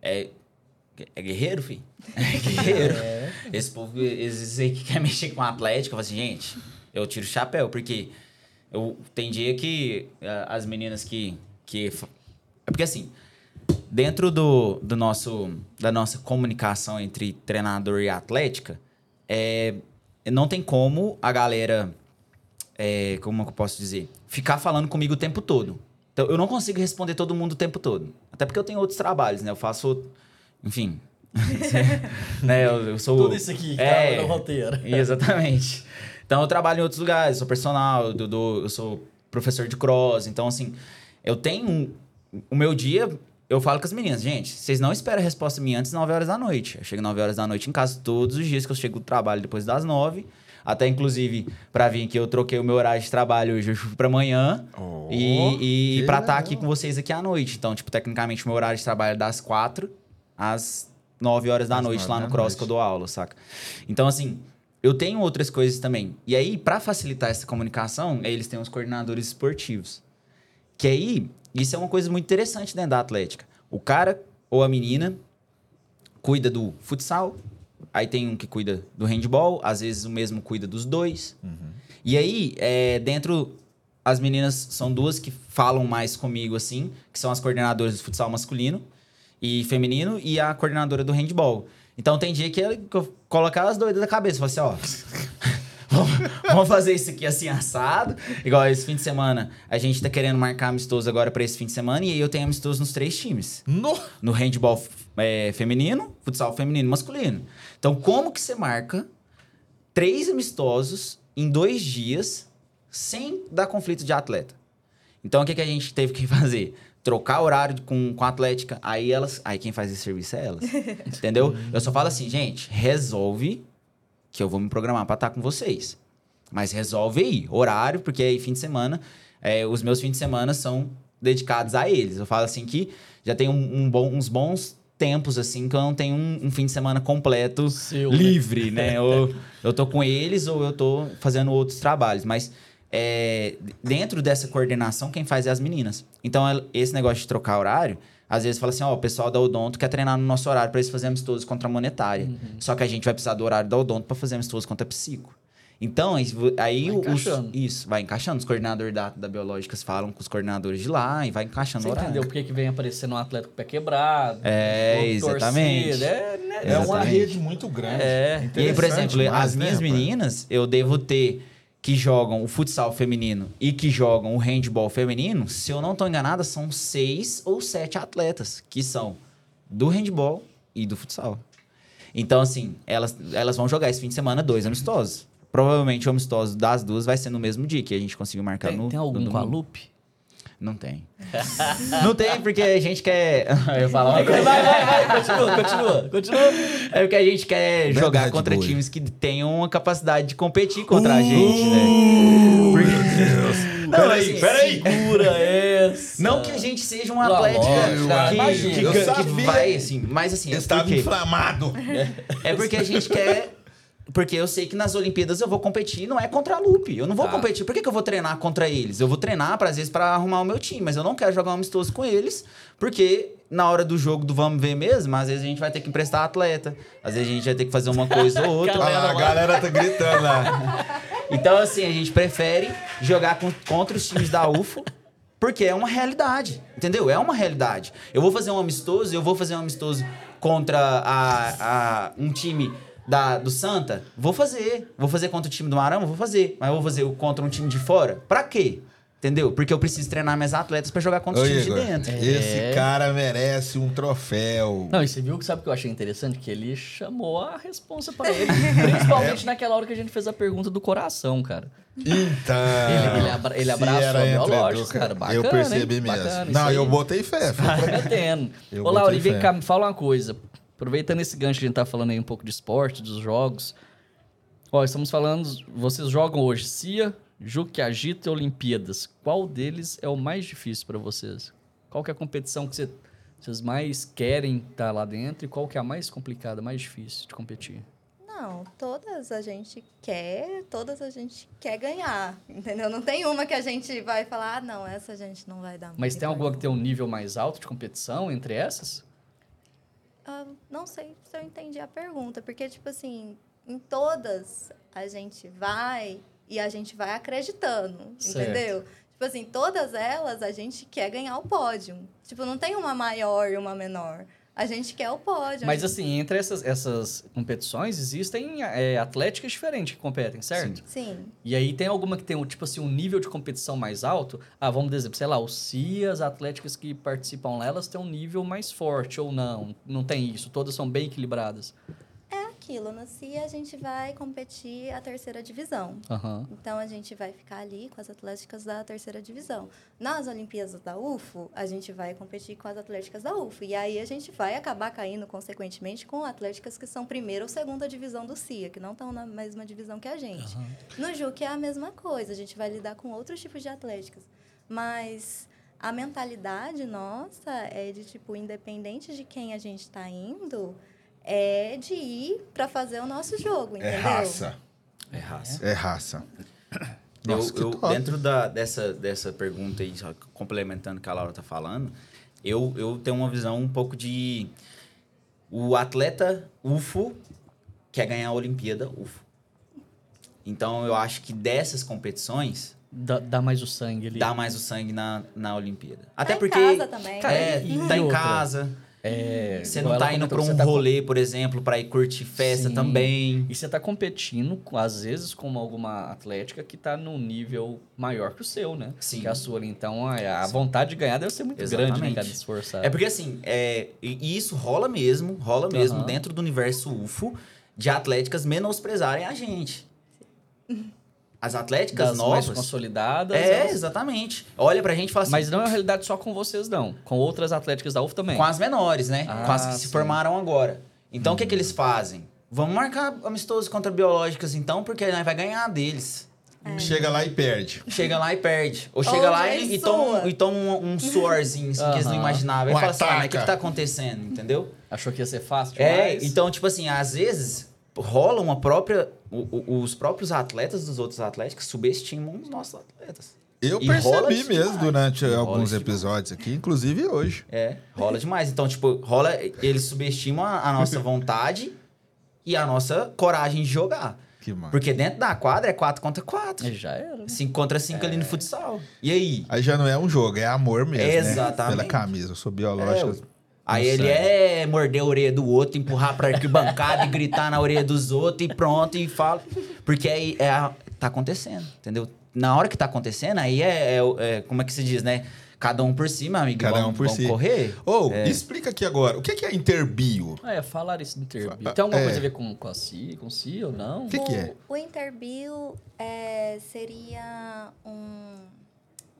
E: É, é guerreiro, filho. É guerreiro. Esse povo, eles dizem que quer mexer com a Atlético, eu falo assim, gente, eu tiro o chapéu, porque eu, tem dia que ah, as meninas que. que é porque assim, dentro do, do nosso, da nossa comunicação entre treinador e atlética, é, não tem como a galera é, como que eu posso dizer? Ficar falando comigo o tempo todo. Então, eu não consigo responder todo mundo o tempo todo. Até porque eu tenho outros trabalhos, né? Eu faço, enfim... né? eu, eu sou...
A: Tudo isso aqui
E: É.
A: tá no roteiro.
E: Exatamente. Então, eu trabalho em outros lugares. Sou personal, eu, dou- eu sou professor de cross. Então, assim, eu tenho... um- o meu dia... Eu falo com as meninas, gente, vocês não esperam a resposta minha antes das 9 horas da noite. Eu chego 9 horas da noite em casa todos os dias que eu chego do trabalho depois das 9. Até, inclusive, pra vir aqui, eu troquei o meu horário de trabalho hoje pra amanhã.
C: Oh,
E: e e pra estar
C: legal.
E: aqui com vocês aqui à noite. Então, tipo, tecnicamente, meu horário de trabalho é das 4 às 9 horas da
C: Às
E: noite lá no cross
C: noite.
E: que eu dou aula, saca? Então, assim, eu tenho outras coisas também. E aí, pra facilitar essa comunicação, aí eles têm os coordenadores esportivos. Que aí, isso é uma coisa muito interessante dentro da Atlética. O cara ou a menina cuida do futsal, aí tem um que cuida do handball, às vezes o mesmo cuida dos dois. E aí, é, dentro, as meninas são duas que falam mais comigo, assim, que são as coordenadoras do futsal masculino e feminino e a coordenadora do handball. Então tem dia que eu, coloco elas doidas da cabeça, falo assim, ó. vamos- fazer isso aqui assim assado. Igual esse fim de semana, a gente tá querendo marcar amistoso agora pra esse fim de semana e aí eu tenho amistoso nos três times
C: No...
E: no handball é, feminino, futsal feminino e masculino. Então, como que você marca três amistosos em dois dias sem dar conflito de atleta? Então, o que, que a gente teve que fazer? Trocar horário com, com a Atlética. Aí elas. Aí quem faz esse serviço é elas. Entendeu? Eu só falo assim, gente, resolve que eu vou me programar pra estar com vocês. Mas resolve aí, horário, porque aí fim de semana, é, os meus fins de semana são dedicados a eles. Eu falo assim que já tem um, um bom- uns bons tempos, assim, que eu não tenho um, um fim de semana completo
A: Seu, né?
E: livre, né? Ou eu tô com eles ou eu tô fazendo outros trabalhos. Mas é, dentro dessa coordenação, quem faz é as meninas. Então, ela- esse negócio de trocar horário, às vezes fala assim, ó, o pessoal da Odonto quer treinar no nosso horário para eles fazerem amistoso contra a monetária.
A: Uhum.
E: Só que a gente vai precisar do horário da Odonto para fazer amistoso contra a psico. Então, aí- os, isso, vai encaixando. Os coordenadores da, da Biológicas falam com os coordenadores de lá e vai encaixando
A: Você
E: o horário.
A: entendeu por que que vem aparecendo um atleta com o pé quebrado?
E: É, exatamente.
A: torcido, É, né?
C: É uma rede muito grande.
A: É.
E: E aí, por exemplo,
C: demais,
E: as
C: né,
E: minhas
C: rapaz?
E: meninas, eu devo ter que jogam o futsal feminino e que jogam o handball feminino, se eu não estou enganada, são seis ou sete atletas que são do handball e do futsal. Então, assim, elas, elas vão jogar esse fim de semana dois amistosos. Provavelmente o amistoso das duas vai ser no mesmo dia, que a gente conseguiu marcar
A: Tem,
E: no.
A: tem
E: no
A: algum com a. Lupe?
E: Não tem. não tem, porque a gente quer. eu falar uma
A: Vai,
E: coisa.
A: vai, vai, continua, continua, continua.
E: É porque a gente quer
C: Verdade,
E: jogar contra
C: Boi.
E: times que tenham uma capacidade de competir contra
C: Uh,
E: a gente, né? Não,
C: Peraí,
E: assim,
C: peraí.
A: Segura essa.
E: Não que a gente seja um
A: cara,
E: que, que,
C: Eu
E: que vai, assim, mas assim, é
C: Estava
E: porque,
C: inflamado.
E: é porque a gente quer... Porque eu sei que nas Olimpíadas eu vou competir, não é contra a Lupe. Eu não vou
A: Tá.
E: competir. Por que, que eu vou treinar contra eles? Eu vou treinar, pra, às vezes, pra arrumar o meu time. Mas eu não quero jogar um amistoso com eles, porque na hora do jogo do vamos ver mesmo, às vezes a gente vai ter que emprestar atleta. Às vezes a gente vai ter que fazer uma coisa ou outra.
C: Ah, a galera tá gritando lá.
E: Então, assim, a gente prefere jogar com- contra os times da UFO, porque é uma realidade, entendeu? É uma realidade. Eu vou fazer um amistoso, eu vou fazer um amistoso contra a, a- um time da, do Santa, vou fazer. Vou fazer contra o time do Marama, vou fazer. Mas eu vou fazer o- contra um time de fora? Pra quê? Entendeu? Porque eu preciso treinar minhas atletas pra jogar contra
C: Ô,
E: os times
C: Igor,
E: de dentro.
C: esse
A: É.
C: cara merece um troféu.
A: Não, e você viu que sabe o que eu achei interessante? Que ele chamou a responsa pra ele. Principalmente naquela hora que a gente fez a pergunta do coração, cara.
C: Então.
A: Ele- ele abra- ele abraçou
C: entre
A: biológicos,
C: Edu,
A: cara. Bacana,
C: Eu percebi
A: hein?
C: mesmo.
A: Bacana,
C: Não, eu botei fé. filho.
A: Prometendo. Ô, Laura, vem cá, me fala uma coisa. Aproveitando esse gancho que a gente tá falando aí um pouco de esporte, dos jogos. Ó, estamos falando, vocês jogam hoje CIA, Juque Agita e Olimpíadas. Qual deles é o mais difícil pra vocês? Qual que é a competição que você- vocês mais querem estar lá dentro e qual que é a mais complicada, mais difícil de competir?
D: Não, todas a gente quer, todas a gente quer ganhar, entendeu? Não tem uma que a gente vai falar, ah, não, essa a gente não vai dar
A: Mas tem alguma
D: bom."
A: que tem um nível mais alto de competição entre essas?
D: Ah, não sei se eu entendi a pergunta, porque, tipo assim, em todas a gente vai e a gente vai acreditando,
A: Certo.
D: entendeu? Tipo assim, todas elas a gente quer ganhar o pódio. Tipo, não tem uma maior e uma menor. A gente quer o pódio.
A: Mas
D: gente-
A: assim, entre essas, essas competições, existem é, atléticas diferentes que competem, certo?
D: Sim.
A: E aí tem alguma que tem, um, tipo assim, um nível de competição mais alto? Ah, vamos dizer, sei lá, o CIA, as atléticas que participam lá, elas têm um nível mais forte ou não? Não tem isso, todas são bem equilibradas.
D: Aquilo, no CIA a gente vai competir a terceira divisão.
A: Aham.
D: Então a gente vai ficar ali com as atléticas da terceira divisão. Nas Olimpíadas da UFO, a gente vai competir com as atléticas da UFO. E aí a gente vai acabar caindo, consequentemente, com atléticas que são primeira ou segunda divisão do CIA, que não estão na mesma divisão que a gente. No JUC é a mesma coisa, a gente vai lidar com outros tipos de atléticas. Mas a mentalidade nossa é de, tipo, independente de quem a gente está indo, é de ir para fazer o nosso jogo,
C: É
D: entendeu?
C: raça.
E: É raça.
C: É raça.
E: Eu,
C: Nossa, que
E: eu-
C: top.
E: dentro da, dessa, dessa pergunta aí, só complementando o que a Laura tá falando, eu, eu tenho uma visão um pouco de. O atleta UFO quer ganhar a Olimpíada UFO. Então eu acho que dessas competições
A: Dá, dá mais o sangue ali.
E: dá mais o sangue na, na Olimpíada. Até
D: em
E: porque.
D: casa também.
A: Cara,
E: é,
A: e-
E: tá em
A: outra?
E: casa.
A: É,
E: Você não tá indo
A: que
E: um
A: tá com-
E: rolê, por exemplo, pra ir curtir festa
A: Sim.
E: também.
A: E você tá competindo, com- às vezes, com alguma atlética que tá num nível maior que o seu, né?
E: Sim.
A: Que a sua ali. Então, a, a vontade de ganhar deve ser muito grande, né,
E: Exatamente.
A: cara, de esforçar.
E: É porque assim, é, e isso rola mesmo, rola mesmo
A: Aham.
E: dentro do universo UFO de atléticas menosprezarem a gente. As atléticas
A: das mais
E: novas.
A: consolidadas.
E: É,
A: elas-
E: exatamente. Olha pra gente e fala assim.
A: Mas não é uma realidade só com vocês, não. Com outras atléticas da UF também.
E: com as menores, né?
A: Ah,
E: com as que se
A: sim.
E: formaram agora. Então o que, que eles fazem? Vamos marcar amistoso contra biológicas, então, porque nós vai ganhar deles.
C: Chega lá e perde.
E: Chega lá e perde. Ou chega
D: Ou
E: lá e, e toma, e toma um, um suorzinho, assim, que eles não imaginavam. Aí fala assim, ah, mas o que, que tá acontecendo? Entendeu?
A: Achou que ia ser fácil
E: É,
A: demais?
E: então, tipo assim, às vezes rola uma própria o- o- os próprios atletas dos outros atléticos subestimam os nossos atletas.
C: Eu
E: E
C: percebi mesmo
E: demais.
C: durante
E: E
C: alguns
E: demais.
C: episódios aqui, inclusive hoje.
E: É, rola demais. Então, tipo, rola. Eles subestimam a, a nossa vontade e a nossa coragem de jogar.
C: Que massa.
E: Porque dentro da quadra é 4 contra 4.
A: E já era. né?
E: 5 contra 5 ali no futsal. E aí?
C: Aí já não é um jogo, é amor mesmo, né?
E: Exatamente.
C: Pela camisa. Eu sou biológico.
E: É, Aí
C: Não
E: ele é morder a orelha do outro, empurrar pra arquibancada e gritar na orelha dos outros e pronto, e fala. Porque aí é a- tá acontecendo, entendeu? Na hora que tá acontecendo, aí é, é- é- Como é que se diz, né? Cada um por si, meu amigo.
C: Cada
E: vamos,
C: um por
E: vamos
C: si.
E: correr.
C: Ô,
E: É.
C: explica aqui agora, o que que é interbio?
A: Ah, é, falar isso do interview.
C: Fa-
A: Tem alguma
C: é.
A: coisa a ver com, com a CIA, com CIA ou não?
C: O que que é?
D: O, o Interbio é, seria um,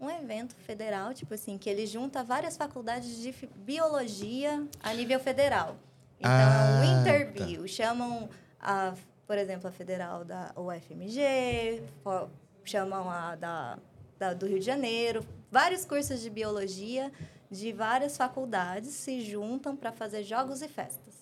D: um evento federal, tipo assim, que ele junta várias faculdades de biologia a nível federal. Então,
C: Ah,
D: o Interbio chamam, a, por exemplo, a federal da UFMG, chamam a da, da- do Rio de Janeiro. Vários cursos de biologia de várias faculdades se juntam para fazer jogos e festas.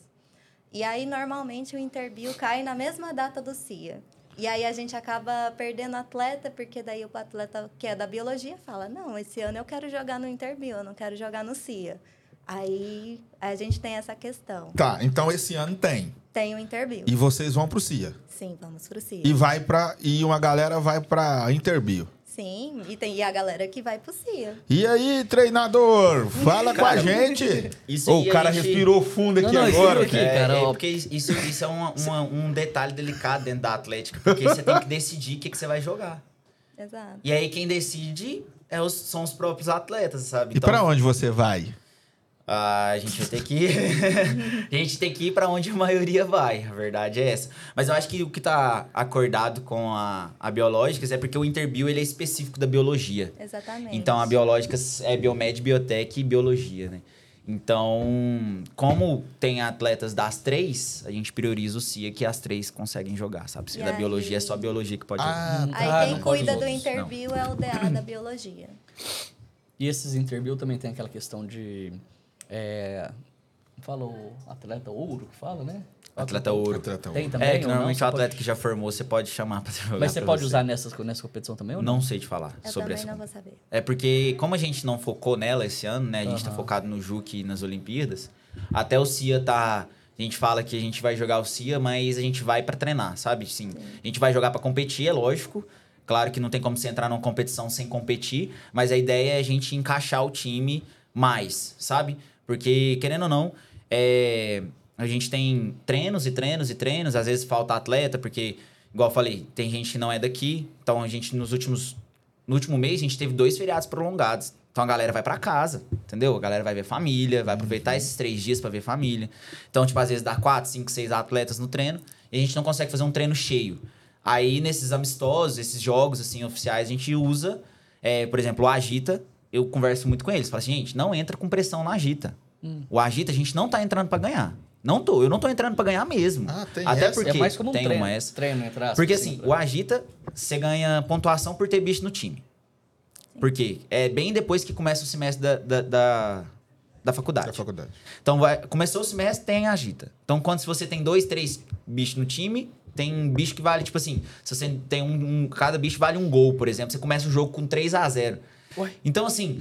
D: E aí, normalmente, o Interbio cai na mesma data do CIA. E aí a gente acaba perdendo atleta, porque daí o atleta que é da biologia fala, não, esse ano eu quero jogar no Interbio, eu não quero jogar no CIA. Aí a gente tem essa questão.
C: Tá, então esse ano tem.
D: Tem o Interbio.
C: E vocês vão pro CIA.
D: Sim, vamos pro CIA.
C: E vai para e uma galera vai pra Interbio.
D: Sim, e tem e a galera que vai pro CIA.
C: E aí, treinador, fala com a
E: Cara,
C: gente.
E: isso aí
C: o cara
E: gente-
C: respirou fundo aqui
A: Não, não,
C: agora.
A: aqui-
E: É,
A: cara,
E: é porque isso, isso é uma- uma- um detalhe delicado dentro da Atlética, porque você tem que decidir o que, que você vai jogar.
D: Exato.
E: E aí quem decide é os, são os próprios atletas, sabe?
C: E pra onde você vai?
E: Ah, a gente vai ter que ir. a gente tem que ir pra onde a maioria vai, a verdade é essa. Mas eu acho que o que tá acordado com a, a Biológicas é porque o Interbio ele é específico da biologia.
D: Exatamente.
E: Então a Biológicas é Biomed, Biotech e Biologia, né? Então, como tem atletas das três, a gente prioriza o CIA que as três conseguem jogar, sabe? Se
D: E
E: da
D: aí-
E: biologia é só a biologia que pode jogar.
C: Ah,
D: Aí
A: Ah,
D: quem cuida do Interbio é o DA da biologia.
A: E esses interview também tem aquela questão de. É, fala o atleta ouro que fala, né?
E: Atleta ouro.
C: Atleta
A: Tem
C: ouro.
A: também.
E: É, que normalmente
A: Você
E: o atleta
A: pode-
E: que já formou, você pode chamar pra jogar.
A: Mas você
E: pra
A: pode usar nessas, nessa competição também ou não?
E: Não sei te falar
D: Eu
E: sobre
D: também
E: essa.
D: não vou saber.
E: É porque, como a gente não focou nela esse ano, né? A gente tá
A: Aham.
E: focado no Juque e nas Olimpíadas. Até o CIA tá. A gente fala que a gente vai jogar o CIA, mas a gente vai pra treinar, sabe? Sim. A gente vai jogar pra competir, é lógico. Claro que não tem como você entrar numa competição sem competir, mas a ideia é a gente encaixar o time mais, sabe? Porque, querendo ou não, é, a gente tem treinos e treinos e treinos, às vezes falta atleta, porque, igual eu falei, tem gente que não é daqui, então a gente nos últimos. No último mês, a gente teve dois feriados prolongados. Então a galera vai pra casa, entendeu? A galera vai ver família, vai aproveitar esses três dias pra ver família. Então, tipo, às vezes dá quatro, cinco, seis atletas no treino e a gente não consegue fazer um treino cheio. Aí, nesses amistosos, esses jogos, assim, oficiais, a gente usa, é, por exemplo, o Agita. Eu converso muito com eles. Falo assim, gente, não entra com pressão no Agita. O Agita, a gente não tá entrando pra ganhar. Não tô. Eu não tô entrando pra ganhar mesmo.
C: Ah, tem
E: Até
C: essa?
E: porque
A: É mais como um
E: tem
A: treino.
E: uma essa.
A: Treino, entre aspas,
E: Porque assim,
A: pra-
E: o Agita, você ganha pontuação por ter bicho no time. Porque é bem depois que começa o semestre da, da, da, da faculdade.
C: Da faculdade.
E: Então, vai, começou o semestre, tem agita. Então, quando se você tem dois, três bichos no time, tem um bicho que vale, tipo assim, se você tem um, um- Cada bicho vale um gol, por exemplo. Você começa o jogo com 3 a 0
A: Ué.
E: Então, assim,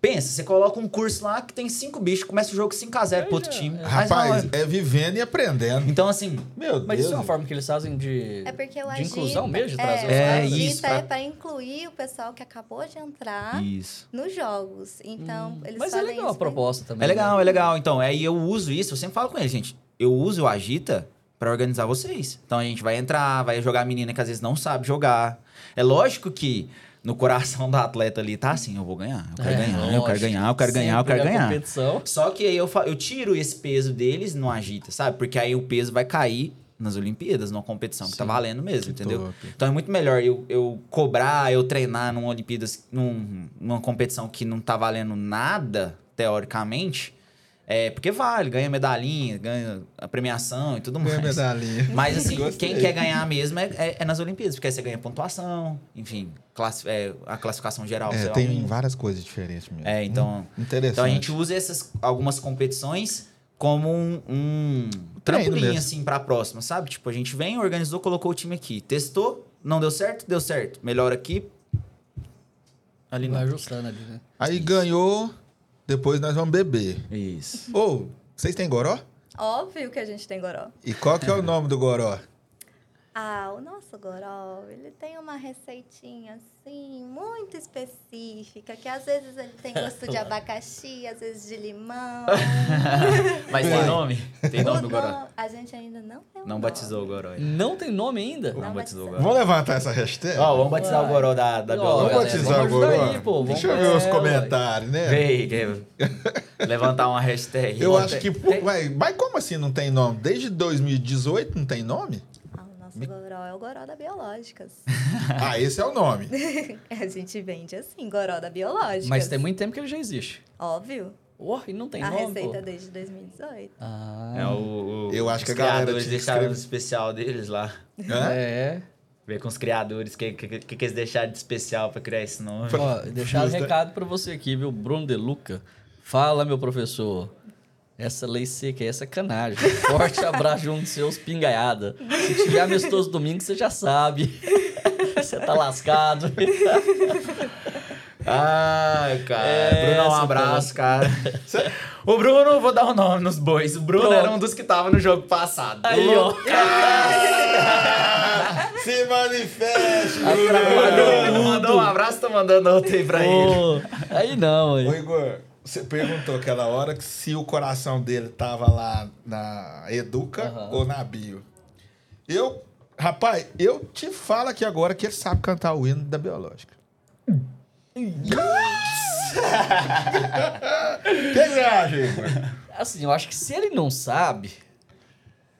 E: pensa, você coloca um curso lá que tem cinco bichos, começa o jogo 5 a 0 pro outro
A: Veja,
E: time.
A: é.
E: Mas
C: Rapaz,
E: não,
C: é vivendo e aprendendo.
E: Então, assim,
C: Meu
A: Mas
C: Deus.
A: isso é uma forma que eles fazem de,
D: É porque o
A: de
D: agita,
A: inclusão mesmo, de
D: é,
A: trazer
E: É,
D: agita
E: isso,
D: é
E: pra-
D: para incluir o pessoal que acabou de entrar
E: isso.
D: nos jogos. Então, eles
A: Mas é
D: fazem
A: legal a proposta também.
E: É
A: né?
E: legal, é legal. Então, aí eu uso isso, eu sempre falo com eles, gente. Eu uso o Agita pra organizar vocês. Então a gente vai entrar, vai jogar a menina que às vezes não sabe jogar. É lógico que no coração da atleta ali tá assim, eu vou ganhar, eu quero
A: É,
E: ganhar, eu quero
A: lógico.
E: ganhar, eu quero ganhar, eu quero
A: na
E: ganhar.
A: competição.
E: Só que aí eu, eu tiro esse peso deles no Agita, sabe? Porque aí o peso vai cair nas Olimpíadas, numa competição que tá
A: Sim.
E: valendo mesmo,
C: Que
E: entendeu?
C: top.
E: Então é muito melhor eu, eu cobrar, eu treinar numa Olimpíadas, num- numa competição que não tá valendo nada, teoricamente. É, porque vale, ganha medalhinha, ganha a premiação e tudo
C: Ganha
E: mais.
C: medalhinha.
E: Mas assim,
C: Gostei.
E: quem quer ganhar mesmo é, é- é nas Olimpíadas, porque aí você ganha pontuação, enfim, classi- é, a classificação geral.
C: É, tem
E: um-
C: várias coisas diferentes mesmo.
E: É, então.
C: Interessante.
E: Então a gente usa essas algumas competições como um, um trampolim, assim, pra próxima, sabe? Tipo, a gente vem, organizou, colocou o time aqui. Testou, não deu certo? Deu certo. Melhor aqui. Ali
A: Vai
E: não.
A: ajustando ali, né?
C: Aí ganhou, depois nós vamos beber.
E: Isso.
C: Ô, vocês têm goró?
D: Óbvio que a gente tem goró.
C: E qual que é o nome do goró?
D: Ah, o nosso goró, ele tem uma receitinha assim, muito específica, que às vezes ele tem gosto de abacaxi, às vezes de limão.
E: Mas tem nome? Tem nome
D: O
E: do Goró?
D: A gente ainda não tem um
E: Não
D: nome.
E: batizou o Goró. ainda.
A: Não tem nome ainda?
E: Não
D: Não
E: batizou o. Goró.
C: Vamos levantar essa hashtag?
E: Ó, vamos batizar
A: Vai.
E: o Goró da, da
A: Ó,
C: Vamos
E: biológica.
A: galera,
C: batizar o
A: vamos ajudar
C: goró?
A: aí, pô,
C: Deixa eu
A: vamos-
C: ver os
A: é,
C: comentários, né?
E: Vem, quer levantar uma hashtag.
C: Eu acho
A: tem-
C: que. pô,
A: tem-
C: Vai, mas como assim não tem nome? Desde 2018 não tem nome?
D: O nosso goró é o goró da Biológicas.
C: Ah, esse é o nome.
D: a gente vende assim, goró da Biológicas.
A: Mas tem muito tempo que ele já existe.
D: Óbvio.
A: Oh, e não tem
D: a
A: nome,
D: receita
A: pô.
D: desde 2018.
A: Ah,
E: É o, o-
C: Eu acho que
E: os
C: a galera
E: criadores
C: tinha
E: deixaram o especial deles lá.
C: Hã?
A: é.
E: Ver com os criadores, o que, que, que, que eles deixaram de especial pra criar esse nome.
A: Ó, deixar um recado pra você aqui, viu? Bruno De Luca. Fala, meu professor. Essa lei seca aí é sacanagem. Forte abraço junto dos seus pingaiada. Se tiver amistoso domingo, você já sabe. Você tá lascado.
E: Ai, cara.
A: É,
E: Bruno, um
A: essa
E: abraço, cara. o Bruno, vou dar o nome nos bois. O Bruno
A: Pronto.
E: era um dos que tava no jogo passado.
A: Aí, ó.
C: Se manifeste,
A: Atrapalhou
E: Ele mandou um abraço, tô mandando outro aí pra ele.
A: Ô, aí não,
C: Ô,
A: aí.
C: Igor, você perguntou aquela hora que se o coração dele tava lá na Educa
A: Aham.
C: ou na Bio. Eu, rapaz, eu te falo aqui agora que ele sabe cantar o hino da Biológica. O que você acha, Igor?
A: Assim, eu acho que se ele não sabe,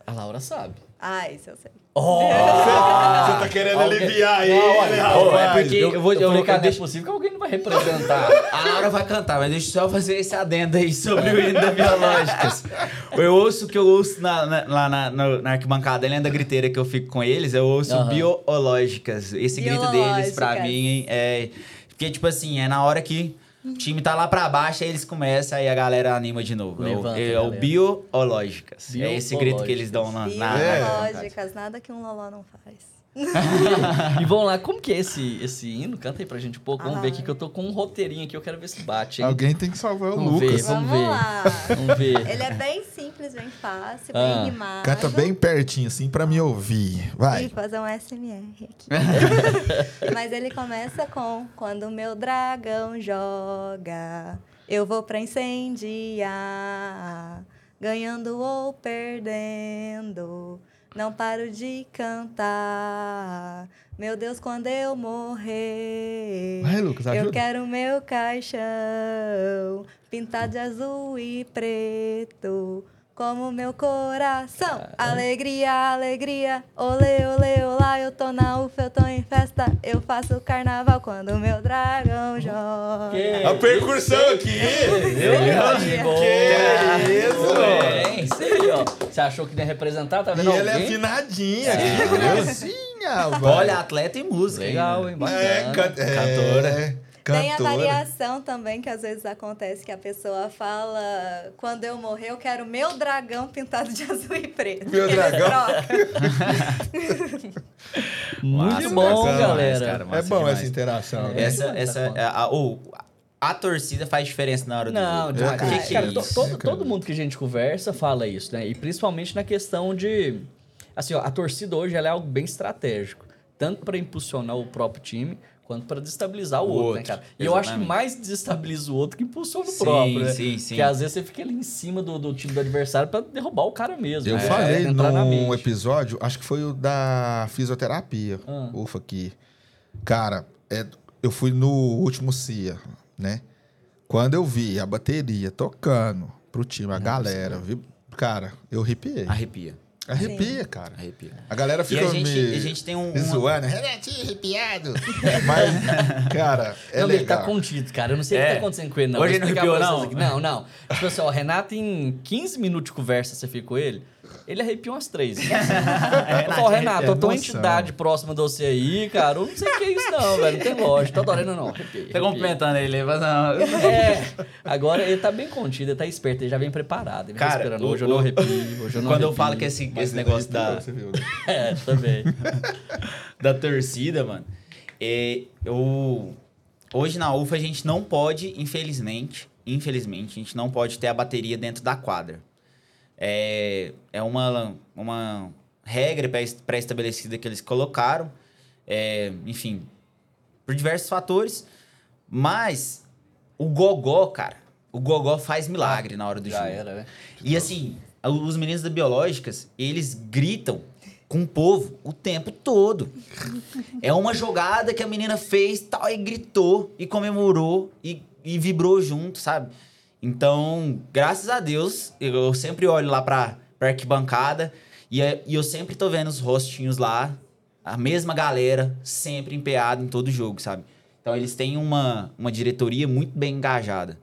A: a Laura sabe.
D: Ah, isso eu sei.
C: Você tá querendo
A: Alguém-
C: aliviar ele,
A: Não, olha,
C: rapaz.
E: é porque eu, vou, eu,
A: Eu falei,
E: vou-
A: cara, não é
E: deixa-
A: possível que alguém não vai representar.
E: A Laura vai cantar, mas deixa eu só fazer esse adendo aí sobre o hino da Biológicas. Eu ouço o que eu ouço na, na- lá na, na, na arquibancada, além da griteira que eu fico com eles, eu ouço
A: Aham.
E: biológicas. Esse grito deles, pra mim, é. Porque, tipo assim, é na hora que o time tá lá pra baixo, aí eles começam, aí a galera anima de novo. É o-
A: Levanta,
E: é o
A: galera.
E: biológicas. É esse grito que eles dão na. na-
C: É.
D: Biológicas, nada que um loló não faz.
A: e vamos lá, como que é esse, esse hino? Canta aí pra gente um pouco. Vamos
D: Ah.
A: ver aqui que eu tô com um roteirinho aqui, eu quero ver se bate, hein?
C: Alguém tem que salvar o
A: Vamos ver.
C: Lucas.
A: Vamos
D: Vamos
A: ver.
D: lá.
A: Vamos ver.
D: Ele é bem simples, bem fácil,
A: Ah.
D: bem rimado.
C: Canta bem pertinho, assim, pra me ouvir.
D: E
C: Vai.
D: fazer um SMR aqui. Mas ele começa com Quando o meu dragão joga, eu vou pra incendiar. Ganhando ou perdendo, não paro de cantar. Meu Deus, quando eu morrer,
C: Vai, Lucas,
D: eu quero meu caixão pintado de azul e preto. Como meu coração, alegria, alegria, olê, olê, olá, eu tô na ufa, eu tô em festa, eu faço carnaval quando o meu dragão joga.
A: Que-
C: A percussão aqui. Que isso?
A: É, isso aí, ó. Você achou que ia representar? Tá
C: E
A: vendo
C: ela é
A: alguém?
C: afinadinha aqui, gracinha, velho.
E: Olha, atleta e música.
A: Legal, hein? Bacana.
C: É, can- é,
E: Cantora.
D: Tem a
C: cantora.
D: variação também, que às vezes acontece que a pessoa fala: quando eu morrer, eu quero meu dragão pintado de azul e preto.
C: Meu dragão.
A: Muito
E: Massa,
A: bom,
E: massa
A: galera.
E: cara,
C: É bom
E: demais.
C: essa interação. né?
E: Essa, essa,
A: tá
E: a, a, ou, a torcida faz diferença na hora do
A: Não,
E: jogo.
A: demais.
C: acredito.
E: Que que é
A: Cara, to- todo, todo mundo que a gente conversa fala isso, né? E principalmente na questão de. Assim, ó, a torcida hoje ela é algo bem estratégico. Tanto para impulsionar o próprio time, quanto para desestabilizar o,
E: O
A: outro, né,
E: outro,
A: cara? E eu acho que
E: exatamente.
A: mais desestabiliza o outro que impulsiona o
E: Sim,
A: próprio, né?
E: sim, sim.
A: Porque às vezes você fica ali em cima do, do time do adversário para derrubar o cara mesmo.
C: Eu
A: né?
C: falei
A: na
C: num episódio, acho que foi o da fisioterapia,
A: Ah.
C: ufa aqui. Cara, é, eu fui no último CIA, né? Quando eu vi a bateria tocando pro time, a galera, vi, cara, eu arrepiei.
E: Arrepia.
C: Arrepia, cara.
E: Arrepia.
C: A galera
E: E
C: fica
E: a gente,
C: me,
E: a gente tem um.
C: me zoando. Renatinho, arrepiado. Mas, cara, é
A: não, ele tá
C: legal.
A: contido, cara. Eu não sei o
E: É.
A: que tá acontecendo com ele, não.
E: Hoje
A: Vou
E: ele não arrepiou,
A: vocês aqui. Não, não. Tipo assim, ó, o Renato, em 15 minutos de conversa, você fica com ele, ele arrepiou umas três. eu falo, Renato, eu tô uma entidade próxima de você aí, cara. Eu não sei o que é isso, não, velho. Não tem lógica. Tô adorando, não. Arrepiei.
E: Tá cumprimentando ele, mas não.
A: É, agora ele tá bem contido, ele tá esperto, ele já vem preparado. Ele
E: Cara,
A: esperando.
E: o-
A: Hoje eu não arrepio, hoje eu não
E: Quando eu
A: arrepio.
E: falo que esse,
C: Mas
E: esse negócio
C: arrepiou,
E: da,
C: Você viu, né?
A: É, também.
E: da torcida, mano. É, eu, hoje na UFA a gente não pode, infelizmente, infelizmente, a gente não pode ter a bateria dentro da quadra. É, é uma, uma regra pré- pré-estabelecida que eles colocaram, é, enfim, por diversos fatores, mas o gogó, cara, o gogó faz milagre na hora do
A: Já
E: jogo.
A: era, né?
E: E assim, os meninos da Biológicas, eles gritam com o povo o tempo todo. É uma jogada que a menina fez, tal, e gritou, e comemorou, e, e vibrou junto, sabe? Então, graças a Deus, eu sempre olho lá pra, pra arquibancada, e, é- e eu sempre tô vendo os rostinhos lá, a mesma galera, sempre empeada em todo jogo, sabe? Então, eles têm uma, uma diretoria muito bem engajada.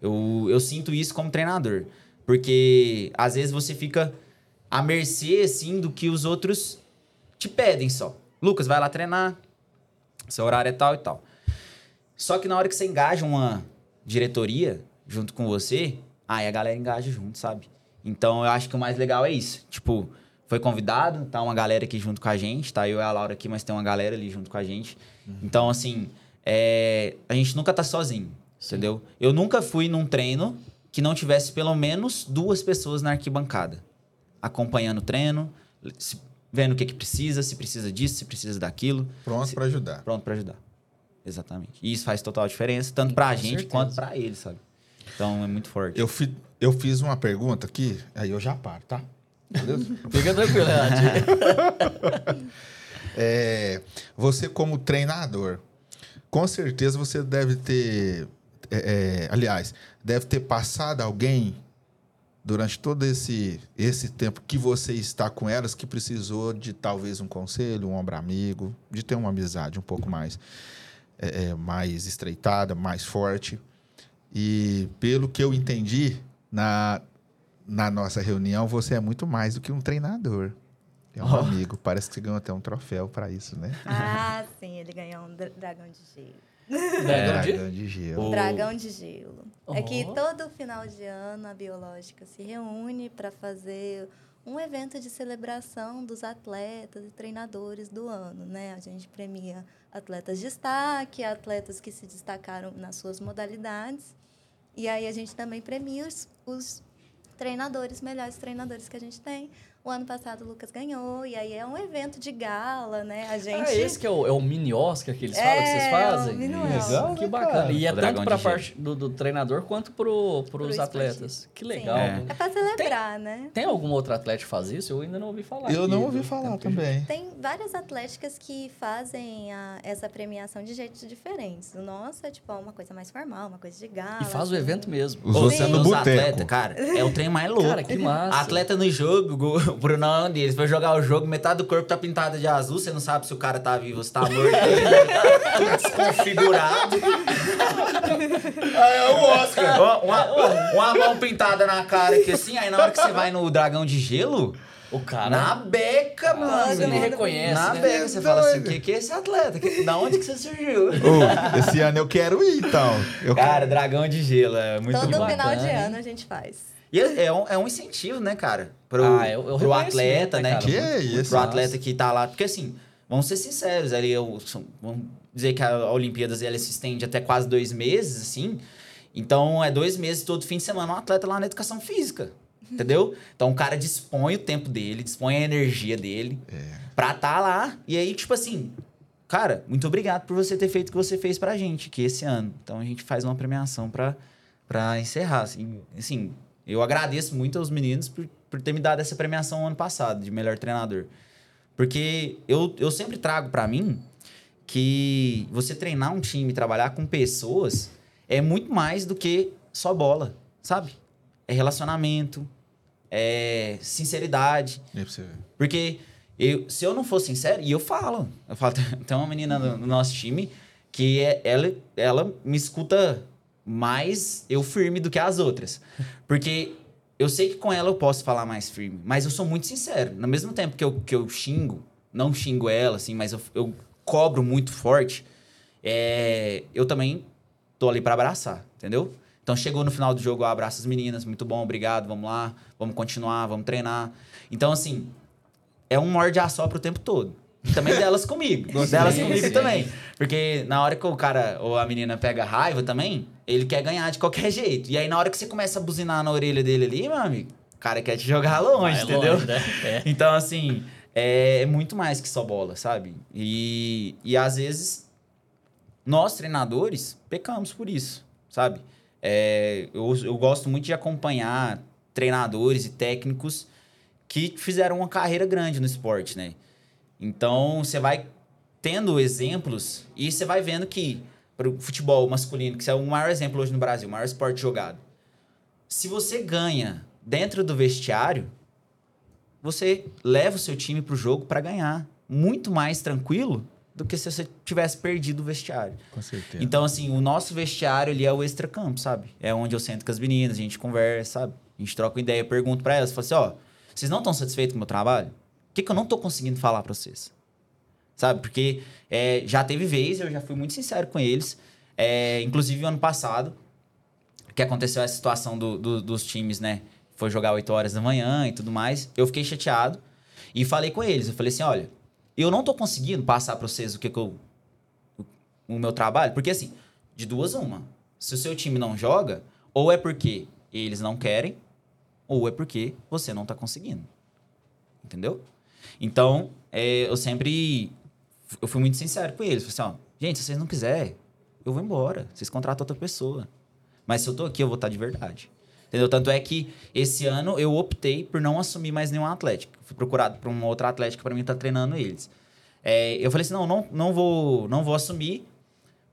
E: Eu, eu sinto isso como treinador. Porque às vezes você fica à mercê, assim, do que os outros te pedem só. Lucas, vai lá treinar. Seu horário é tal e tal. Só que na hora que você engaja uma diretoria junto com você, aí a galera engaja junto, sabe? Então eu acho que o mais legal é isso. Tipo, foi convidado, tá uma galera aqui junto com a gente, tá eu e a Laura aqui, mas tem uma galera ali junto com a gente. Então, assim, é, a gente nunca tá sozinho, entendeu? Eu nunca fui num treino que não tivesse pelo menos duas pessoas na arquibancada, acompanhando o treino, se- vendo o que, que precisa, se precisa disso, se precisa daquilo,
C: Pronto pra ajudar.
E: pronto pra ajudar. Exatamente. E isso faz total diferença, tanto pra
A: Com
E: gente
A: certeza.
E: quanto pra eles, sabe? Então é muito forte.
C: Eu, fi- eu fiz uma pergunta aqui, aí eu já paro, tá? Beleza?
A: Fica tranquilo, Renato.
C: É, você como treinador, com certeza você deve ter, é, é, aliás, deve ter passado alguém durante todo esse, esse tempo que você está com elas que precisou de talvez um conselho, um ombro amigo, de ter uma amizade um pouco mais, é, é, mais estreitada, mais forte. E pelo que eu entendi na, na nossa reunião, você é muito mais do que um treinador. É um
E: Oh.
C: amigo. Parece que você ganhou até um troféu para isso, né?
D: Ah, sim, ele ganhou um dra- dragão de gelo.
A: Dragão de-
C: Dragão de gelo.
E: Oh.
D: Dragão de gelo. É que
A: Oh.
D: todo final de ano a biológica se reúne para fazer um evento de celebração dos atletas e treinadores do ano, né? A gente premia atletas de destaque, atletas que se destacaram nas suas modalidades. E aí a gente também premia os, os treinadores, melhores treinadores que a gente tem. O ano passado o Lucas ganhou, e aí é um evento de gala, né? A gente.
A: Ah, esse que é o, é o mini Oscar que eles
D: É,
A: falam, que vocês
D: é o
A: fazem?
D: mini
C: Oscar.
A: Que bacana. E é
E: O
A: tanto pra
E: de gelo.
A: parte do, do treinador quanto pro, pros
D: Pro
A: atletas. Que
D: Sim.
A: legal.
E: É.
A: né?
D: É para celebrar, né?
A: Tem algum outro atleta que faz isso? Eu ainda não ouvi falar.
C: Eu
A: aqui,
C: não ouvi falar
A: a gente-
C: também.
D: Tem várias atléticas que fazem a- essa premiação de jeitos diferentes. O nosso é tipo uma coisa mais formal, uma coisa de gala.
A: E faz o
D: assim.
A: evento mesmo.
C: Os é no
E: os
C: boteco.
E: atletas, cara, é o trem mais louco.
A: Cara, que massa.
E: Atleta no jogo, o Brunão é um deles. Foi jogar o jogo, metade do corpo tá pintada de azul, você não sabe se o cara tá vivo ou se tá morto. Ele tá tudo desconfigurado.
C: Ah, é o Oscar!
E: Ó, Uma, uma mão pintada na cara aqui assim, aí na hora que você vai no dragão de gelo,
A: O cara.
E: na beca, mano.
A: Você nem reconhece,
E: Na
A: né?
E: beca, você fala assim, o que, que é esse atleta? Que- da onde que você surgiu?
C: Esse ano eu quero ir, então. Eu
E: Cara, dragão de gelo, é muito
D: Todo
E: bom.
D: final de
A: bacana,
D: ano a gente faz.
E: E é, é um, é um incentivo, né, cara? Pro,
A: Ah, é o- é o
E: pro atleta,
A: né,
E: né?
A: cara?
C: Que
A: Muito-
C: isso?
E: pro atleta que tá lá. Porque assim, vamos ser sinceros, ali, eu, vamos dizer que a Olimpíadas ela se estende até quase dois meses, assim. Então é dois meses todo fim de semana um atleta lá na educação física. Entendeu? Então o cara dispõe o tempo dele, dispõe a energia dele pra tá lá. E aí, tipo assim, cara, muito obrigado por você ter feito o que você fez pra gente aqui esse ano. Então a gente faz uma premiação pra, pra encerrar. Assim, assim, eu agradeço muito aos meninos por, por ter me dado essa premiação ano passado de melhor treinador. Porque eu, eu sempre trago pra mim que você treinar um time, trabalhar com pessoas, é muito mais do que só bola, sabe? É relacionamento, é, sinceridade.
C: Você ver.
E: Porque eu, se eu não for sincero, e eu falo, eu falo, tem uma menina no, no nosso time que é, ela, ela me escuta mais eu firme do que as outras. Porque eu sei que com ela eu posso falar mais firme, mas eu sou muito sincero. No mesmo tempo que eu, que eu xingo, não xingo ela, assim, mas eu, eu cobro muito forte, é, eu também tô ali pra abraçar, entendeu? Então chegou no final do jogo, eu abraço as meninas, muito bom, obrigado, vamos lá, vamos continuar, vamos treinar. Então, assim, é um morde a sopra o tempo todo. E Também delas comigo. delas comigo também. Porque na hora que o cara ou a menina pega raiva também, ele quer ganhar de qualquer jeito. E aí na hora que você começa a buzinar na orelha dele ali, meu amigo, o cara quer te jogar longe,
A: Vai
E: entendeu?
A: longe, né? É.
E: Então, assim, é muito mais que só bola, sabe? E, e às vezes, nós treinadores pecamos por isso, sabe? É, eu, eu gosto muito de acompanhar treinadores e técnicos que fizeram uma carreira grande no esporte, né? Então, você vai tendo exemplos e você vai vendo que para o futebol masculino, que é o maior exemplo hoje no Brasil, o maior esporte jogado. Se você ganha dentro do vestiário, você leva o seu time pro jogo para ganhar. Muito mais tranquilo do que se você tivesse perdido o vestiário.
C: Com certeza.
E: Então, assim, o nosso vestiário ali é o extracampo, sabe? É onde eu sento com as meninas, a gente conversa, sabe? A gente troca ideia, eu pergunto pra elas, falo assim, ó, vocês não estão satisfeitos com o meu trabalho? O que, que eu não tô conseguindo falar pra vocês? Sabe? Porque é, já teve vez, eu já fui muito sincero com eles. É, inclusive, ano passado, que aconteceu essa situação do- do- dos times, né? Foi jogar 8 horas da manhã e tudo mais. Eu fiquei chateado e falei com eles. Eu falei assim: olha, eu não tô conseguindo passar pra vocês o que, que eu. o- o meu trabalho. Porque assim, de duas, uma. Se o seu time não joga, ou é porque eles não querem, ou é porque você não tá conseguindo. Entendeu? Então, é, eu sempre. Eu fui muito sincero com eles. Falei assim, ó, gente, se vocês não quiserem, eu vou embora. Vocês contratam outra pessoa. Mas se eu tô aqui, eu vou estar de verdade. Entendeu? Tanto é que esse ano eu optei por não assumir mais nenhum atlético. Fui procurado por uma outra atlética para mim estar treinando eles. É, eu falei assim, não, não, não, vou, não vou assumir,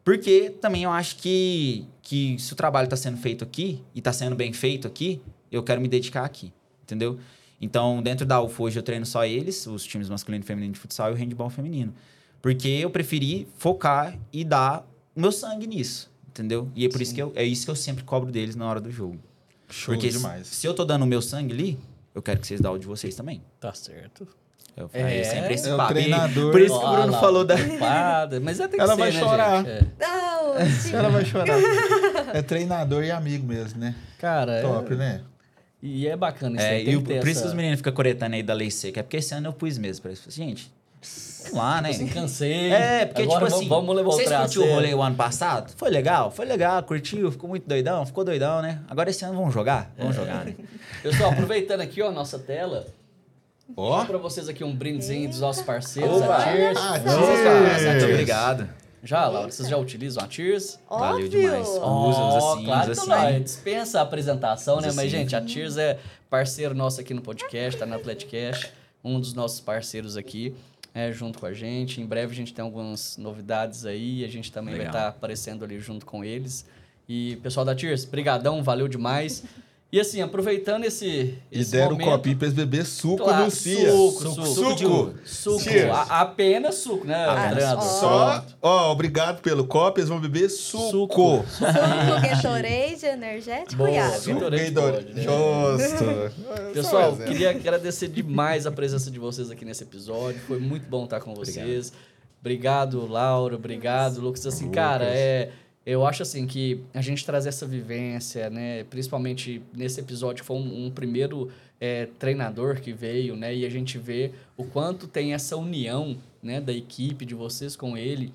E: porque também eu acho que, que se o trabalho está sendo feito aqui, e está sendo bem feito aqui, eu quero me dedicar aqui, entendeu? Então, dentro da UFO, hoje eu treino só eles, os times masculino e feminino de futsal e o handball feminino. Porque eu preferi focar e dar o meu sangue nisso, entendeu? E é por isso que eu, é isso que eu sempre cobro deles na hora do jogo.
C: Show
E: Porque se,
C: demais.
E: se eu tô dando o meu sangue ali, eu quero que vocês dão o de vocês também.
A: Tá certo.
E: Eu falei
A: É,
E: sempre esse
C: é o
E: papo.
C: Treinador.
E: Por isso que o Bruno
A: lá,
E: falou da...
A: preocupada, Mas é tem que
C: Ela
A: ser,
C: vai
A: né,
C: chorar.
A: gente? É.
D: Não,
C: Ela vai chorar. É treinador e amigo mesmo, né?
A: Cara, é-
C: Top, né?
A: E é bacana isso
E: É, e o- por isso que
A: essa-
E: os meninos ficam coretando aí da lei seca. É porque esse ano eu pus mesmo pra assim, Gente, vamos lá, né?
A: Assim, cansei.
E: É, porque,
A: Agora
E: tipo
A: vamos-
E: assim,
A: vamos levar o
E: vocês curtiu o
A: sério.
E: rolê o ano passado? Foi legal? Foi legal, curtiu, ficou muito doidão, ficou doidão, né? Agora esse ano vamos jogar? Vamos
A: É.
E: jogar, né?
A: Pessoal, aproveitando aqui, ó, a nossa tela,
C: Ó.
A: pra vocês aqui um brindezinho dos nossos parceiros,
E: Opa!
A: a Cheers.
C: Ah, Cheers!
E: Muito obrigado.
A: Já, Laura, vocês já utilizam a Cheers?
E: Valeu
D: Óbvio.
E: demais.
A: Ó,
E: Usa, usa assim,
A: claro,
E: usa
A: então não, dispensa a apresentação, né?
E: Usa
A: Mas,
E: assim.
A: gente, a Cheers é parceiro nosso aqui no podcast, tá na Atleticast, um dos nossos parceiros aqui, é, junto com a gente. Em breve a gente tem algumas novidades aí, a gente também vai
E: Legal.
A: estar aparecendo ali junto com eles. E, pessoal da Cheers, brigadão, valeu demais. E assim, aproveitando esse,
C: E
A: esse
C: deram o
A: momento,
C: copinho pra eles beber suco
A: Claro,
C: no CIA.
A: suco,
E: Suco,
A: suco,
E: suco.
A: Suco,
C: Cheers.
A: a- apenas suco, né,
D: suco.
C: Só, ó, obrigado pelo copo, eles vão beber suco.
A: Suco.
D: Suco, Gatorade, energético
A: Boa,
D: e água.
A: Gatorade né?
C: Justo.
A: Pessoal, queria agradecer demais a presença de vocês aqui nesse episódio. Foi muito bom estar com vocês. Obrigado, Laura. Obrigado, Lucas. Assim,
C: Lucas.
A: cara, é, eu acho assim que a gente trazer essa vivência, né? Principalmente nesse episódio foi um, um primeiro é, treinador que veio, né? E a gente vê o quanto tem essa união, né? Da equipe de vocês com ele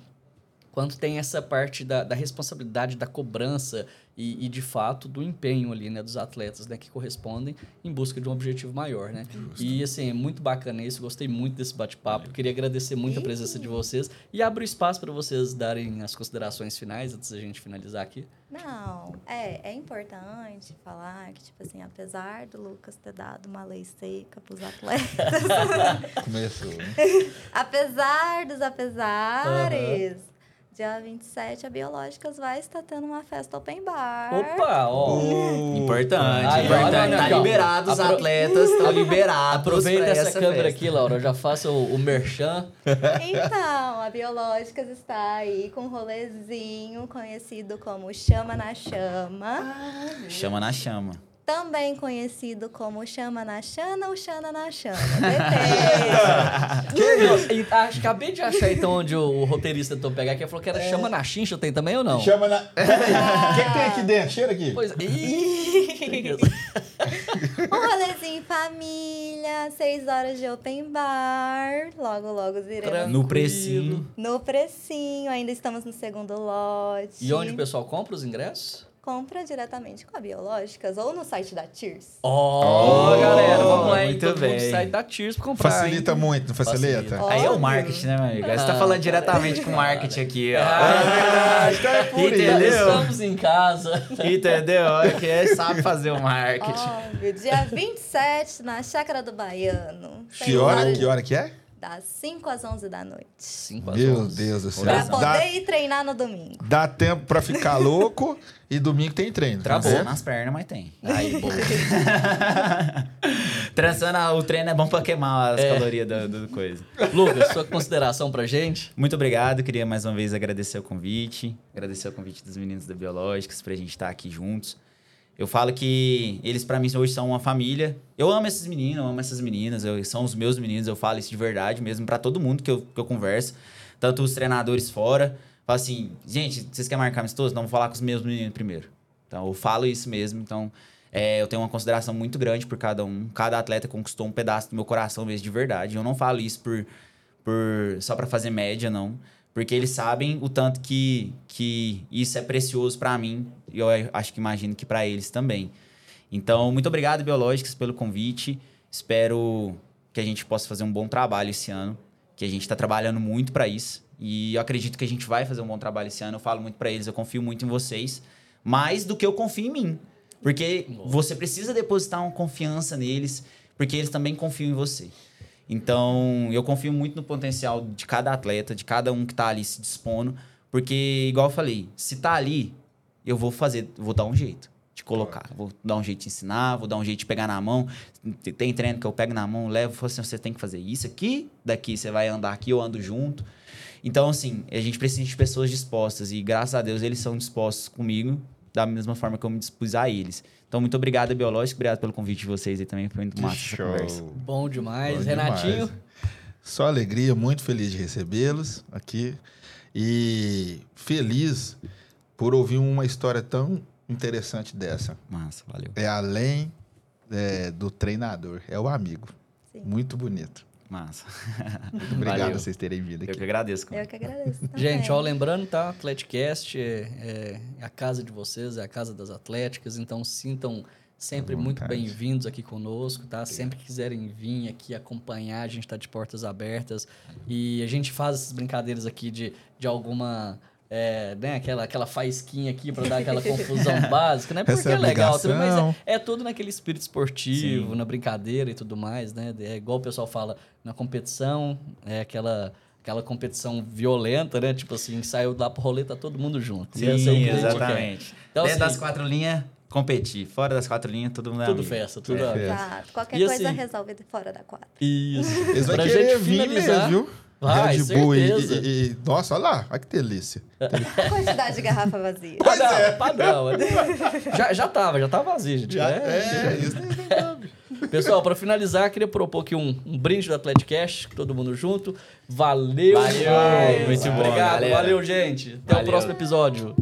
A: quanto tem essa parte da, da responsabilidade, da cobrança e, e, de fato, do empenho ali, né, dos atletas, né, que correspondem em busca de um objetivo maior, né? E, assim, é muito bacana isso, gostei muito desse bate-papo, queria agradecer muito a presença de vocês e abro espaço para vocês darem as considerações finais antes da gente finalizar aqui.
D: Não, é, é importante falar que, tipo assim, apesar do Lucas ter dado uma lei seca pros atletas,
C: Começou, né?
D: apesar dos apesares, Dia 27, a Biológicas vai estar tendo uma festa open bar.
A: Opa, ó.
C: Uh,
E: Importante,
A: Aí,
E: importante.
A: olha
E: tá liberado, os
A: Apro-
E: atletas estão liberados.
A: Aproveita
E: pra
A: essa, câmera aqui, Laura. Já faça o, o merchan.
D: Então, a Biológicas está aí com um rolezinho conhecido como Chama na Chama.
E: Chama na chama.
D: Também conhecido como Chama na Chana ou Chana na Chama. Depende.
A: Que isso? Acho, acabei de achar então onde o, o roteirista tentou pegar, que falou que era chama na chincha, tem também ou não?
C: Chama na. Peraí, o que, que tem aqui dentro? Cheira aqui.
A: Pois Ih,
D: um rolezinho em família, seis horas de open bar. Logo, logo iremos
E: No precinho.
D: no precinho. Ainda estamos no segundo lote.
A: E onde o pessoal compra os ingressos?
D: Compra diretamente com a Biológicas ou no site da Tears.
A: Ó, galera, vamos lá,
E: muito
A: Todo mundo
E: bem.
A: sai da Tears pra comprar,
C: Facilita
A: hein?
C: muito, não facilita?
A: Facilita.
E: Aí é o marketing, né, meu amigo? Aí Você tá
A: Ah,
E: falando diretamente com o marketing aqui, ó.
A: Ah,
C: então é por isso.
E: Entendeu?
A: Estamos em casa.
E: Entendeu? Olha que é, sabe fazer o marketing.
D: Óbvio. Dia 27, na Chácara do Baiano.
C: Que hora, que hora que é?
D: Das 5 às 11 da noite.
A: Cinco às
C: Meu
A: onze.
C: Deus do céu.
D: Pra poder
C: Dá,
D: ir treinar no domingo.
C: dá tempo pra ficar louco e domingo tem treino. tá
E: Travou
C: certo?
E: nas pernas, mas tem.
A: Aí, boa.
E: Trançando, o treino é bom pra queimar as calorias do, do coisa.
A: Lucas, sua consideração pra gente?
E: Muito obrigado, queria mais uma vez agradecer o convite, agradecer o convite dos meninos da Biológicas pra gente estar aqui juntos. Eu falo que eles pra mim hoje são uma família. Eu amo esses meninos, eu amo essas meninas, eu- são os meus meninos, eu falo isso de verdade mesmo pra todo mundo que eu, que eu converso, tanto os treinadores fora. Falo assim, gente, vocês querem marcar amistoso? Não, vou falar com os meus meninos primeiro. Então eu falo isso mesmo, então é, eu tenho uma consideração muito grande por cada um. Cada atleta conquistou um pedaço do meu coração mesmo de verdade. Eu não falo isso por, por só pra fazer média, não. Porque eles sabem o tanto que, que isso é precioso pra mim. E eu acho que imagino que pra eles também. Então, muito obrigado, Biológicas, pelo convite. Espero que a gente possa fazer um bom trabalho esse ano. Que a gente tá trabalhando muito pra isso. E eu acredito que a gente vai fazer um bom trabalho esse ano. Eu falo muito pra eles, eu confio muito em vocês. Mais do que eu confio em mim. Porque você precisa depositar uma confiança neles, porque eles também confiam em você. Então, eu confio muito no potencial de cada atleta, de cada um que tá ali se dispondo, porque, igual eu falei, se tá ali, eu vou fazer, vou dar um jeito de colocar. Vou dar um jeito de ensinar, vou dar um jeito de pegar na mão. Tem treino que eu pego na mão, levo, falo assim, você tem que fazer isso aqui, daqui você vai andar aqui, eu ando junto. Então, assim, a gente precisa de pessoas dispostas e, graças a Deus, eles são dispostos comigo da mesma forma que eu me dispus a eles. Então, muito obrigado, Biológico. Obrigado pelo convite de vocês aí também. Foi muito
C: Que
E: massa essa conversa.
C: show.
A: Bom demais.
C: Bom
A: Renatinho?
C: demais. Só alegria, muito feliz de recebê-los aqui. E feliz por ouvir uma história tão interessante dessa.
E: Massa, valeu.
C: É além é, do treinador, é o amigo.
D: Sim.
C: Muito bonito.
E: Massa.
C: Obrigado
E: Valeu.
C: por vocês terem vindo
E: Eu
C: aqui.
E: que agradeço.
D: Eu que agradeço. também.
A: Gente, ó, lembrando, tá? Atleticast é, é a casa de vocês, é a casa das atléticas, então sintam sempre muito bem-vindos aqui conosco, tá? Sempre que quiserem vir aqui acompanhar, a gente tá de portas abertas e a gente faz essas brincadeiras aqui de, de alguma... É, né, aquela, aquela faísquinha aqui para dar aquela confusão básica, né? Porque
C: Essa é
A: é legal também, mas é, é tudo naquele espírito esportivo,
E: Sim.
A: na brincadeira e tudo mais, né? É igual o pessoal fala, na competição, é aquela aquela competição violenta, né? Tipo assim, saiu lá pro rolê, tá todo mundo junto. É quer.
E: exatamente.
A: Então,
E: Dentro
A: assim,
E: das quatro linhas, competir. Fora das quatro linhas, todo mundo é
A: tudo
E: amigo.
A: festa, tudo
E: É.
A: a-
D: Exato. Qualquer
A: E
D: coisa
A: assim-
D: resolve fora da quadra.
A: Isso.
C: Eles vão
A: Pra
C: querer
A: gente
C: vir
A: finalizar-
C: mesmo, viu?
A: Vai,
C: Red Bull e, e- e- Nossa, olha lá, olha que delícia.
D: Quantidade de garrafa vazia.
A: Padrão, padrão. já, já tava, já tava vazio, gente.
C: Já,
A: É,
C: é, isso nem sabe.
A: Pessoal, pra finalizar, queria propor aqui um, um brinde do Atleticast, todo mundo junto. Valeu,
E: Valeu, muito bom,
A: Obrigado,
E: galera.
A: valeu, gente. Até o próximo episódio.